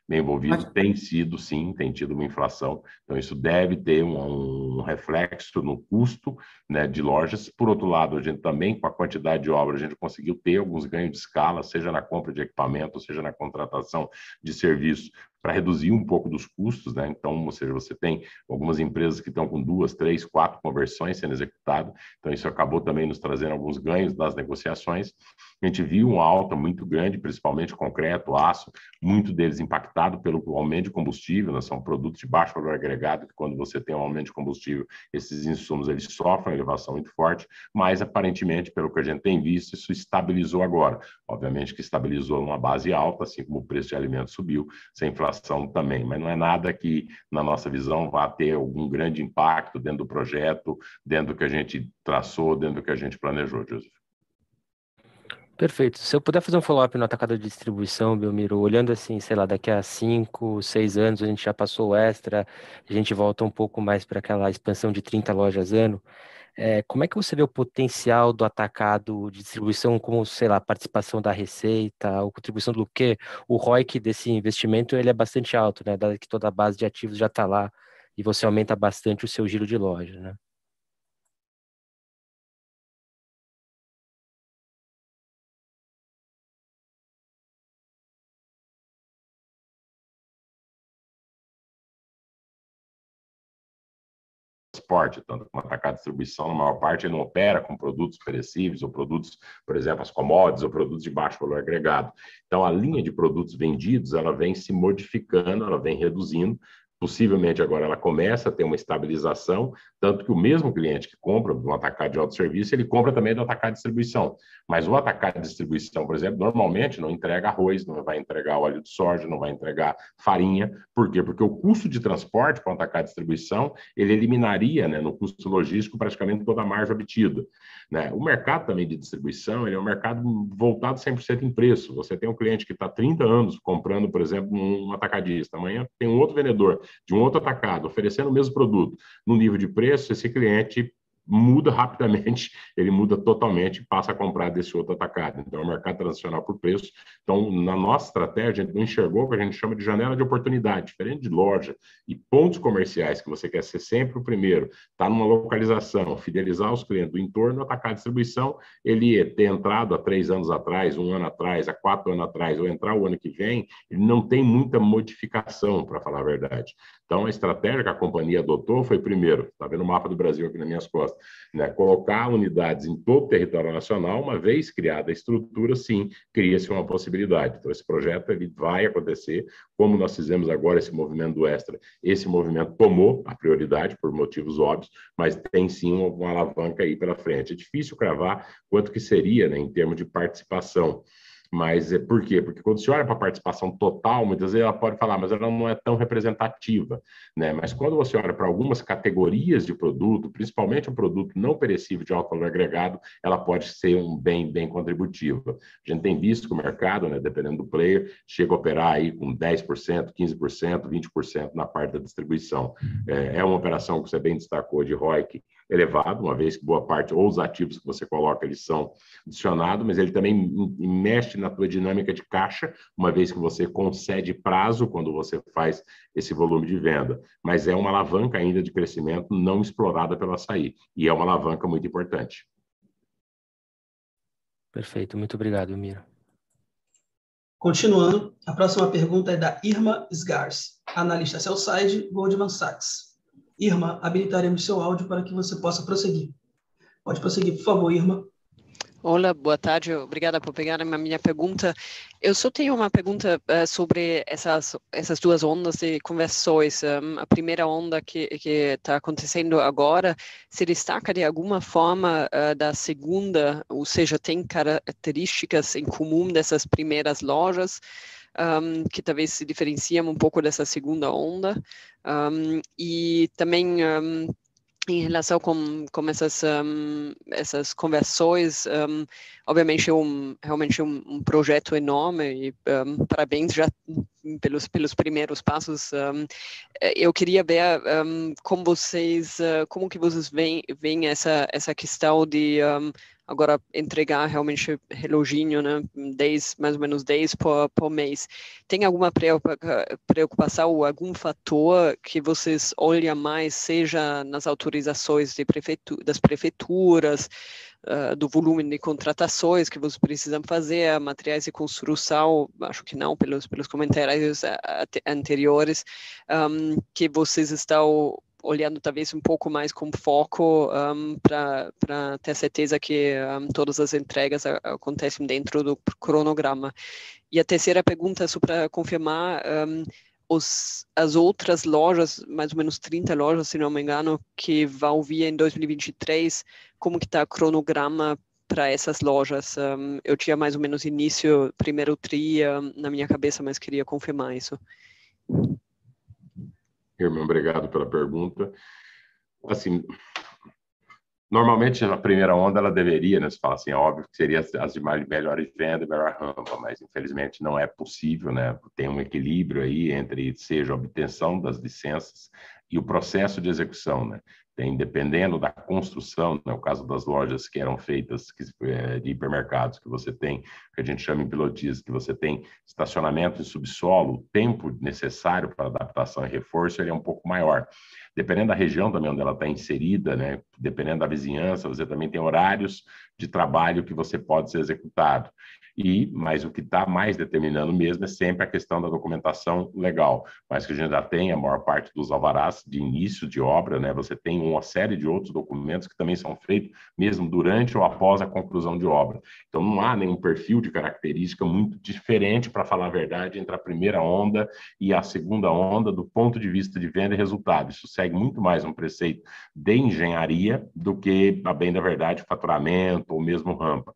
[SPEAKER 3] bem envolvido, tem sido, sim, tem tido uma inflação. Então, isso deve ter um, um reflexo no custo né, de lojas. Por outro lado, a gente também, com a quantidade de obra, a gente conseguiu ter alguns ganhos de escala, seja na compra de equipamento, seja na contratação de serviços, para reduzir um pouco dos custos, né? Então, ou seja, você tem algumas empresas que estão com duas, três, quatro conversões sendo executado, então isso acabou também nos trazendo alguns ganhos das negociações. A gente viu uma alta muito grande, principalmente concreto, aço, muito deles impactado pelo aumento de combustível, né? são produtos de baixo valor agregado, que quando você tem um aumento de combustível, esses insumos eles sofrem uma elevação muito forte, mas aparentemente, pelo que a gente tem visto, isso estabilizou agora. Obviamente que estabilizou numa base alta, assim como o preço de alimentos subiu, sem inflação inovação também, mas não é nada que, na nossa visão, vá ter algum grande impacto dentro do projeto, dentro do que a gente traçou, dentro do que a gente planejou, Joseph.
[SPEAKER 13] Perfeito. Se eu puder fazer um follow-up no atacado de distribuição, Belmiro, olhando assim, sei lá, daqui a cinco, seis anos, a gente já passou o extra, a gente volta um pouco mais para aquela expansão de 30 lojas ano. É, como é que você vê o potencial do atacado de distribuição como, sei lá, participação da receita, ou contribuição do que o ROIC desse investimento ele é bastante alto, né? Dado que toda a base de ativos já está lá e você aumenta bastante o seu giro de loja, né?
[SPEAKER 3] Transporte, tanto como atacar distribuição, na maior parte ele não opera com produtos perecíveis ou produtos, por exemplo, as commodities ou produtos de baixo valor agregado. Então, a linha de produtos vendidos, ela vem se modificando, ela vem reduzindo, Possivelmente agora ela começa a ter uma estabilização, tanto que o mesmo cliente que compra do atacado de autosserviço, ele compra também do atacado de distribuição. Mas o atacado de distribuição, por exemplo, normalmente não entrega arroz, não vai entregar óleo de soja, não vai entregar farinha. Por quê? Porque o custo de transporte para o atacado de distribuição, ele eliminaria né, no custo logístico praticamente toda a margem obtida. Né? O mercado também de distribuição, ele é um mercado voltado 100% em preço. Você tem um cliente que está 30 anos comprando, por exemplo, um atacadista, amanhã tem um outro vendedor de um outro atacado, oferecendo o mesmo produto no nível de preço, esse cliente muda rapidamente, ele muda totalmente e passa a comprar desse outro atacado. Então, é um mercado transicional por preço. Então, na nossa estratégia, a gente não enxergou o que a gente chama de janela de oportunidade, diferente de loja e pontos comerciais, que você quer ser sempre o primeiro, está numa localização, fidelizar os clientes do entorno, atacar a distribuição, ele ter entrado há três anos atrás, um ano atrás, há quatro anos atrás, ou entrar o ano que vem, ele não tem muita modificação, para falar a verdade. Então, a estratégia que a companhia adotou foi, primeiro, está vendo o mapa do Brasil aqui nas minhas costas, né? Colocar unidades em todo o território nacional, uma vez criada a estrutura, sim, cria-se uma possibilidade. Então, esse projeto ele vai acontecer, como nós fizemos agora esse movimento do Extra. Esse movimento tomou a prioridade, por motivos óbvios, mas tem sim uma, uma alavanca aí pela frente. É difícil cravar quanto que seria, né, em termos de participação. Mas é por quê? Porque quando você olha para a participação total, muitas vezes ela pode falar, mas ela não é tão representativa, né? Mas quando você olha para algumas categorias de produto, principalmente o produto não perecível de alto valor agregado, ela pode ser um bem bem contributiva. A gente tem visto que o mercado, né, dependendo do player, chega a operar aí com 10%, 15%, 20% na parte da distribuição. É, é uma operação que você bem destacou de ROIC elevado, uma vez que boa parte, ou os ativos que você coloca, eles são adicionados, mas ele também mexe na tua dinâmica de caixa, uma vez que você concede prazo quando você faz esse volume de venda. Mas é uma alavanca ainda de crescimento não explorada pelo açaí, e é uma alavanca muito importante.
[SPEAKER 13] Perfeito, muito obrigado, Mira.
[SPEAKER 1] Continuando, a próxima pergunta é da Irma Sgars, analista Cellside Goldman Sachs. Irma, habilitaremos seu áudio para que você possa prosseguir. Pode prosseguir, por favor, Irma.
[SPEAKER 14] Olá, boa tarde. Obrigada por pegar a minha pergunta. Eu só tenho uma pergunta uh, sobre essas, essas duas ondas de conversões. Um, a primeira onda que está acontecendo agora se destaca de alguma forma uh, da segunda, ou seja, tem características em comum dessas primeiras lojas um, que talvez se diferenciam um pouco dessa segunda onda. Um, e também em relação com, com essas, um, essas conversões, um, obviamente é um, realmente um, um projeto enorme e parabéns já pelos, pelos primeiros passos. eu queria ver como vocês, uh, como que vocês veem, veem essa, essa questão de agora entregar realmente reloginho, né, 10, mais ou menos 10 por, por mês. Tem alguma preocupação ou algum fator que vocês olham mais, seja nas autorizações das prefeituras, uh, do volume de contratações que vocês precisam fazer, materiais de construção, acho que não, pelos, pelos comentários anteriores, um, que vocês estão olhando talvez um pouco mais com foco um, para ter certeza que um, todas as entregas acontecem dentro do cronograma. E a terceira pergunta, só para confirmar, um, os, as outras lojas, mais ou menos 30 lojas, se não me engano, que vão vir em 2023, como que está o cronograma para essas lojas? Um, eu tinha mais ou menos início, primeiro tri um, na minha cabeça, mas queria confirmar isso.
[SPEAKER 3] Irmão, obrigado pela pergunta. Assim, Normalmente, a primeira onda, ela deveria, né? Você fala assim, é óbvio que seria as de melhores vendas, melhor rampa, mas infelizmente não é possível, né? Tem um equilíbrio aí entre, seja a obtenção das licenças e o processo de execução, né? Tem, dependendo da construção, no né? caso das lojas que eram feitas que, é, de hipermercados, que você tem, que a gente chama em pilotis, que você tem estacionamento em subsolo, o tempo necessário para adaptação e reforço ele é um pouco maior dependendo da região também onde ela está inserida, né, dependendo da vizinhança, você também tem horários de trabalho que você pode ser executado. E, mas o que está mais determinando mesmo é sempre a questão da documentação legal. Mas que a gente já tem a maior parte dos alvarás de início de obra, né? Você tem uma série de outros documentos que também são feitos mesmo durante ou após a conclusão de obra. Então não há nenhum perfil de característica muito diferente, para falar a verdade, entre a primeira onda e a segunda onda do ponto de vista de venda e resultado. Isso segue muito mais um preceito de engenharia do que, a bem da verdade, faturamento ou mesmo rampa.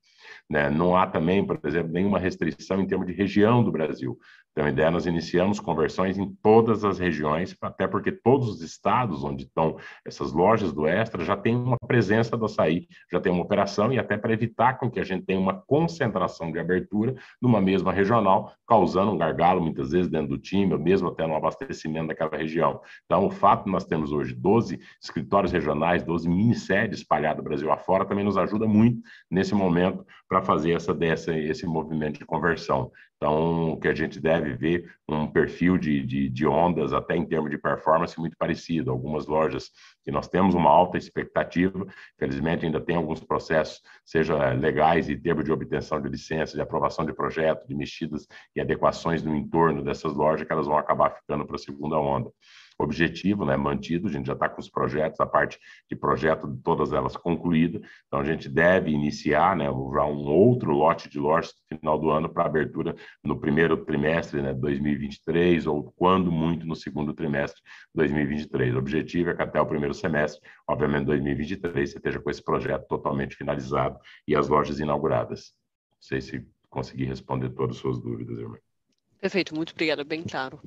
[SPEAKER 3] Né? Não há também, por exemplo, nenhuma restrição em termos de região do Brasil. Então, a ideia, nós iniciamos conversões em todas as regiões, até porque todos os estados onde estão essas lojas do Extra já tem uma presença do açaí, já tem uma operação, e até para evitar com que a gente tenha uma concentração de abertura numa mesma regional, causando um gargalo, muitas vezes, dentro do time, ou mesmo até no abastecimento daquela região. Então, o fato de nós temos hoje 12 escritórios regionais, 12 mini-sedes espalhadas Brasil afora, também nos ajuda muito nesse momento para fazer essa, dessa, esse movimento de conversão. Então, o que a gente deve ver um perfil de, de, de, ondas, até em termos de performance, muito parecido. Algumas lojas que nós temos uma alta expectativa, felizmente ainda tem alguns processos, seja legais e termos de obtenção de licença, de aprovação de projeto, de mexidas e adequações no entorno dessas lojas, que elas vão acabar ficando para a segunda onda objetivo né, mantido, a gente já está com os projetos, a parte de projeto de todas elas concluída, então a gente deve iniciar né, já um outro lote de lojas no final do ano para abertura no primeiro trimestre né, de 2023 ou quando muito no segundo trimestre de 2023. O objetivo é que até o primeiro semestre, obviamente 2023, você esteja com esse projeto totalmente finalizado e as lojas inauguradas. Não sei se consegui responder todas as suas dúvidas, irmã.
[SPEAKER 14] Perfeito, muito obrigada, bem claro.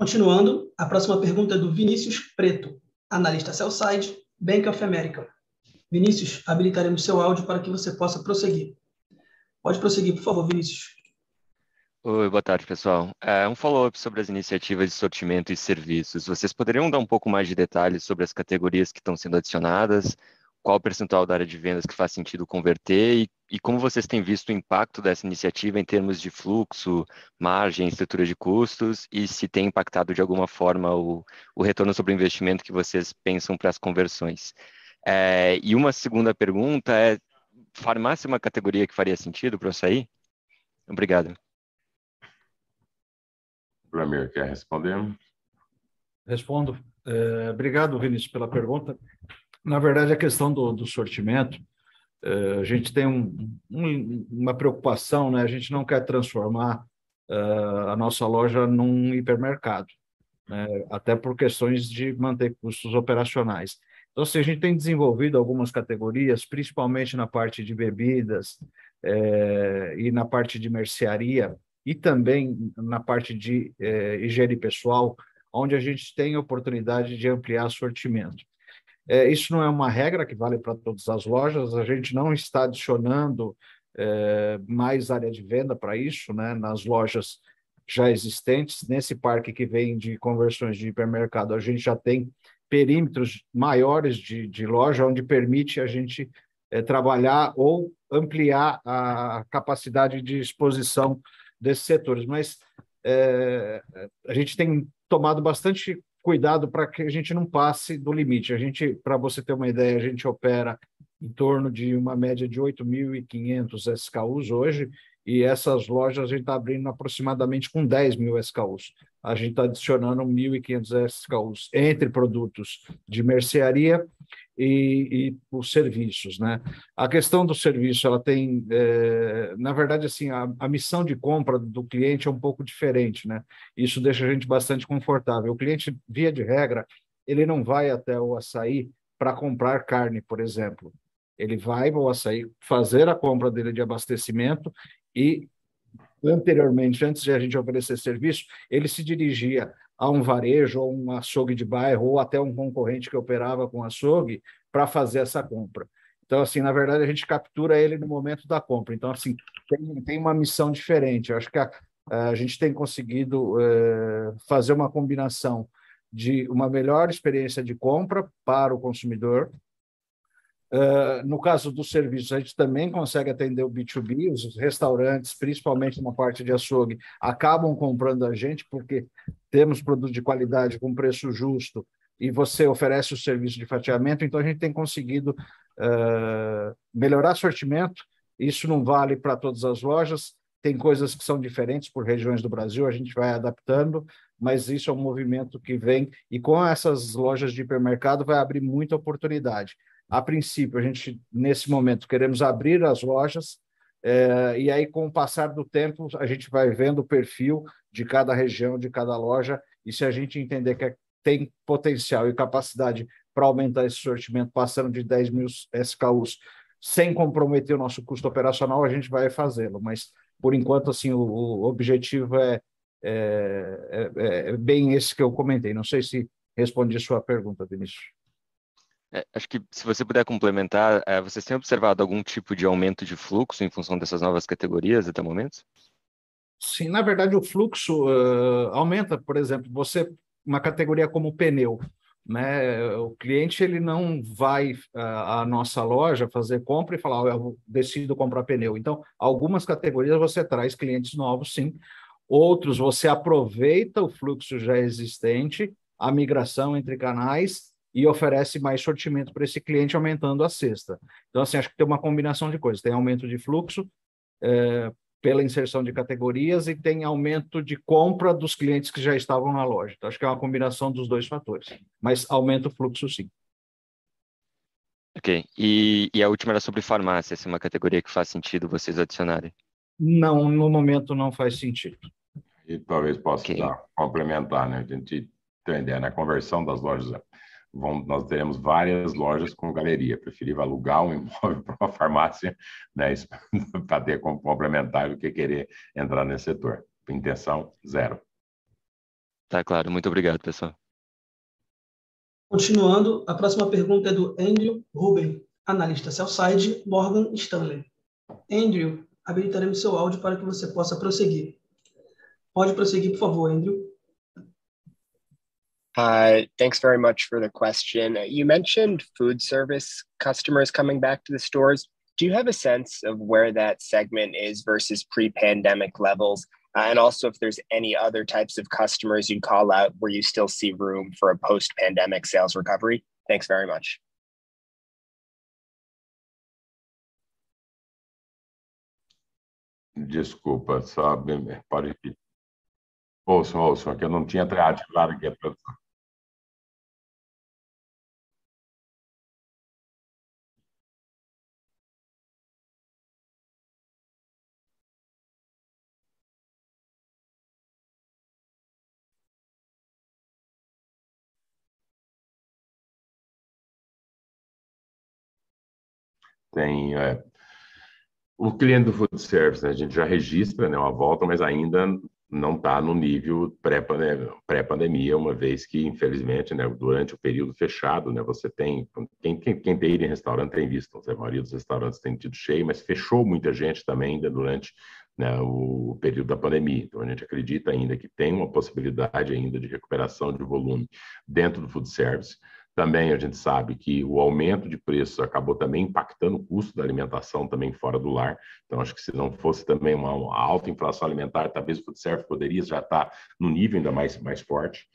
[SPEAKER 1] Continuando, a próxima pergunta é do Vinícius Preto, analista Cellside, Bank of America. Vinícius, habilitaremos seu áudio para que você possa prosseguir. Pode prosseguir, por favor, Vinícius.
[SPEAKER 15] Oi, boa tarde, pessoal. É, um follow-up sobre as iniciativas de sortimento e serviços. Vocês poderiam dar um pouco mais de detalhes sobre as categorias que estão sendo adicionadas, qual o percentual da área de vendas que faz sentido converter e, e, como vocês têm visto o impacto dessa iniciativa em termos de fluxo, margem, estrutura de custos e se tem impactado de alguma forma o, o retorno sobre o investimento que vocês pensam para as conversões. É, e uma segunda pergunta é, farmácia é uma categoria que faria sentido para eu sair? Obrigado.
[SPEAKER 3] Vladimir, quer responder?
[SPEAKER 4] Respondo. É, obrigado, Vinícius, pela pergunta. Na verdade, a questão do, do sortimento, uh, a gente tem um, um, uma preocupação, né? A gente não quer transformar uh, a nossa loja num hipermercado, né? até por questões de manter custos operacionais. Então, se assim, a gente tem desenvolvido algumas categorias, principalmente na parte de bebidas é, e na parte de mercearia, e também na parte de é, higiene pessoal, onde a gente tem oportunidade de ampliar sortimento. É, isso não é uma regra que vale para todas as lojas, a gente não está adicionando é, mais área de venda para isso, né, nas lojas já existentes. Nesse parque que vem de conversões de hipermercado, a gente já tem perímetros maiores de, de loja, onde permite a gente é, trabalhar ou ampliar a capacidade de exposição desses setores. Mas é, a gente tem tomado bastante cuidado para que a gente não passe do limite. A gente, para você ter uma ideia, a gente opera em torno de uma média de 8.500 SKUs hoje, e essas lojas a gente está abrindo aproximadamente com 10 mil SKUs. A gente está adicionando 1.500 SKUs entre produtos de mercearia e, e, os serviços, né? A questão do serviço, ela tem, é, na verdade, assim, a, a, missão de compra do cliente é um pouco diferente, né? Isso deixa a gente bastante confortável. O cliente, via de regra, ele não vai até o açaí para comprar carne, por exemplo. Ele vai ao açaí fazer a compra dele de abastecimento e anteriormente, antes de a gente oferecer serviço, ele se dirigia a um varejo, ou um açougue de bairro, ou até um concorrente que operava com açougue, para fazer essa compra. Então, assim, na verdade, a gente captura ele no momento da compra. Então, assim, tem, tem uma missão diferente. Eu acho que a, a gente tem conseguido é, fazer uma combinação de uma melhor experiência de compra para o consumidor, Uh, no caso dos serviços, a gente também consegue atender o B2B, os restaurantes, principalmente na parte de açougue, acabam comprando a gente porque temos produto de qualidade com preço justo e você oferece o serviço de fatiamento, então a gente tem conseguido uh, melhorar sortimento. Isso não vale para todas as lojas, tem coisas que são diferentes por regiões do Brasil, a gente vai adaptando, mas isso é um movimento que vem e com essas lojas de hipermercado vai abrir muita oportunidade. A princípio, a gente, nesse momento, queremos abrir as lojas, é, e aí, com o passar do tempo, a gente vai vendo o perfil de cada região, de cada loja, e se a gente entender que tem potencial e capacidade para aumentar esse sortimento, passando de 10 mil SKUs, sem comprometer o nosso custo operacional, a gente vai fazê-lo. Mas, por enquanto, assim, o, o objetivo é, é, é, é, bem esse que eu comentei. Não sei se respondi a sua pergunta, Vinícius.
[SPEAKER 15] É, acho que se você puder complementar, é, vocês têm observado algum tipo de aumento de fluxo em função dessas novas categorias até o momento?
[SPEAKER 4] Sim, na verdade o fluxo uh, aumenta, por exemplo, você uma categoria como pneu, né? O cliente ele não vai uh, à nossa loja fazer compra e falar, oh, eu decido comprar pneu. Então, algumas categorias você traz clientes novos, sim. Outros você aproveita o fluxo já existente, a migração entre canais e oferece mais sortimento para esse cliente, aumentando a cesta. Então, assim, acho que tem uma combinação de coisas. Tem aumento de fluxo é, pela inserção de categorias e tem aumento de compra dos clientes que já estavam na loja. Então, acho que é uma combinação dos dois fatores. Mas aumenta o fluxo, sim.
[SPEAKER 15] Ok. E, e a última era sobre farmácia, se é uma categoria que faz sentido vocês adicionarem.
[SPEAKER 4] Não, no momento não faz sentido.
[SPEAKER 3] E talvez possa okay. complementar, né? A gente tem a ideia, né? conversão das lojas vamos, nós teremos várias lojas com galeria. Preferível alugar um imóvel para uma farmácia, né, para ter como complementar do que querer entrar nesse setor. Intenção zero.
[SPEAKER 15] Tá claro. Muito obrigado, pessoal.
[SPEAKER 1] Continuando, a próxima pergunta é do Andrew Ruben, analista Cellside, Morgan Stanley. Andrew, habilitaremos seu áudio para que você possa prosseguir. Pode prosseguir, por favor, Andrew.
[SPEAKER 16] Uh, thanks very much for the question. You mentioned food service customers coming back to the stores. Do you have a sense of where that segment is versus pre pandemic levels? Uh, and also, if there's any other types of customers you'd call out where you still see room for a post pandemic sales recovery? Thanks very much.
[SPEAKER 3] Desculpa, só pode repetir. Ouço, ouço, que eu não tinha ativado aqui a tradução. Tem é, o cliente do food service, né, a gente já registra né, uma volta, mas ainda não está no nível pré-pandemia, uma vez que, infelizmente, né, durante o período fechado, né, você tem, quem, quem, quem tem ido em restaurante tem visto, a maioria dos restaurantes tem tido cheio, mas fechou muita gente também ainda durante né, o período da pandemia. Então, a gente acredita ainda que tem uma possibilidade ainda de recuperação de volume dentro do food service, também a gente sabe que o aumento de preços acabou também impactando o custo da alimentação também fora do lar. Então, acho que se não fosse também uma, alta inflação alimentar, talvez o food service poderia já estar no nível ainda mais, mais forte.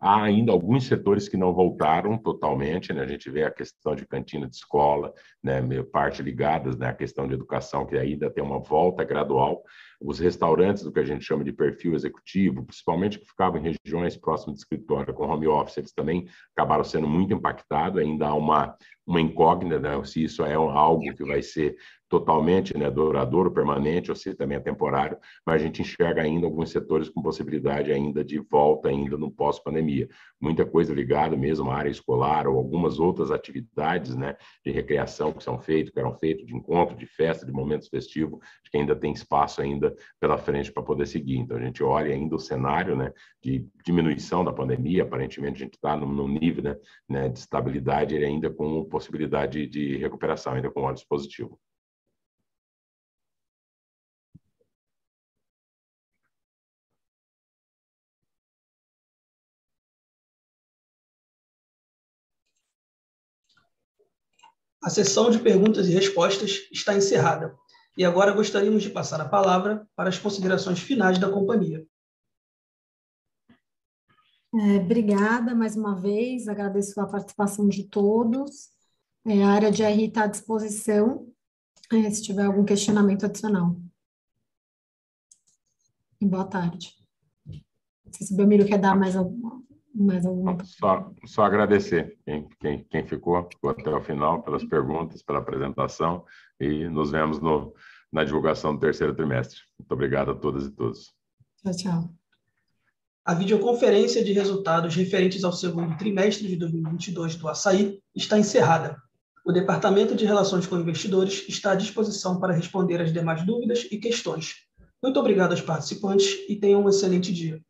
[SPEAKER 3] Há ainda alguns setores que não voltaram totalmente, né? A gente vê a questão de cantina de escola, né? Parte ligadas né? à questão de educação, que ainda tem uma volta gradual. Os restaurantes do que a gente chama de perfil executivo, principalmente que ficavam em regiões próximas de escritório com home office, eles também acabaram sendo muito impactados. Ainda há uma, uma incógnita, né? se isso é algo que vai ser totalmente né, duradouro, permanente, ou se também é temporário, mas a gente enxerga ainda alguns setores com possibilidade ainda de volta ainda no pós-pandemia. Muita coisa ligada mesmo à área escolar ou algumas outras atividades né, de recreação que são feitas, que eram feitas, de encontro, de festa, de momentos festivos, que ainda tem espaço ainda pela frente para poder seguir. Então, a gente olha ainda o cenário né, de diminuição da pandemia, aparentemente a gente está num nível né, né, de estabilidade ainda com possibilidade de recuperação, ainda com olhos positivos.
[SPEAKER 1] A sessão de perguntas e respostas está encerrada. E agora gostaríamos de passar a palavra para as considerações finais da companhia.
[SPEAKER 2] É, obrigada mais uma vez, agradeço a participação de todos. É, a área de RI está à disposição, é, se tiver algum questionamento adicional. E boa tarde. Não sei se o Belmiro quer dar mais alguma, mais alguma...
[SPEAKER 3] Só, só agradecer quem, quem, quem ficou, ficou até o final, pelas perguntas, pela apresentação, e nos vemos no, na divulgação do terceiro trimestre. Muito obrigado a todas e todos.
[SPEAKER 2] Tchau, tchau.
[SPEAKER 1] A videoconferência de resultados referentes ao segundo trimestre de 2022 do Açaí está encerrada. O Departamento de Relações com Investidores está à disposição para responder as demais dúvidas e questões. Muito obrigado aos participantes e tenham um excelente dia.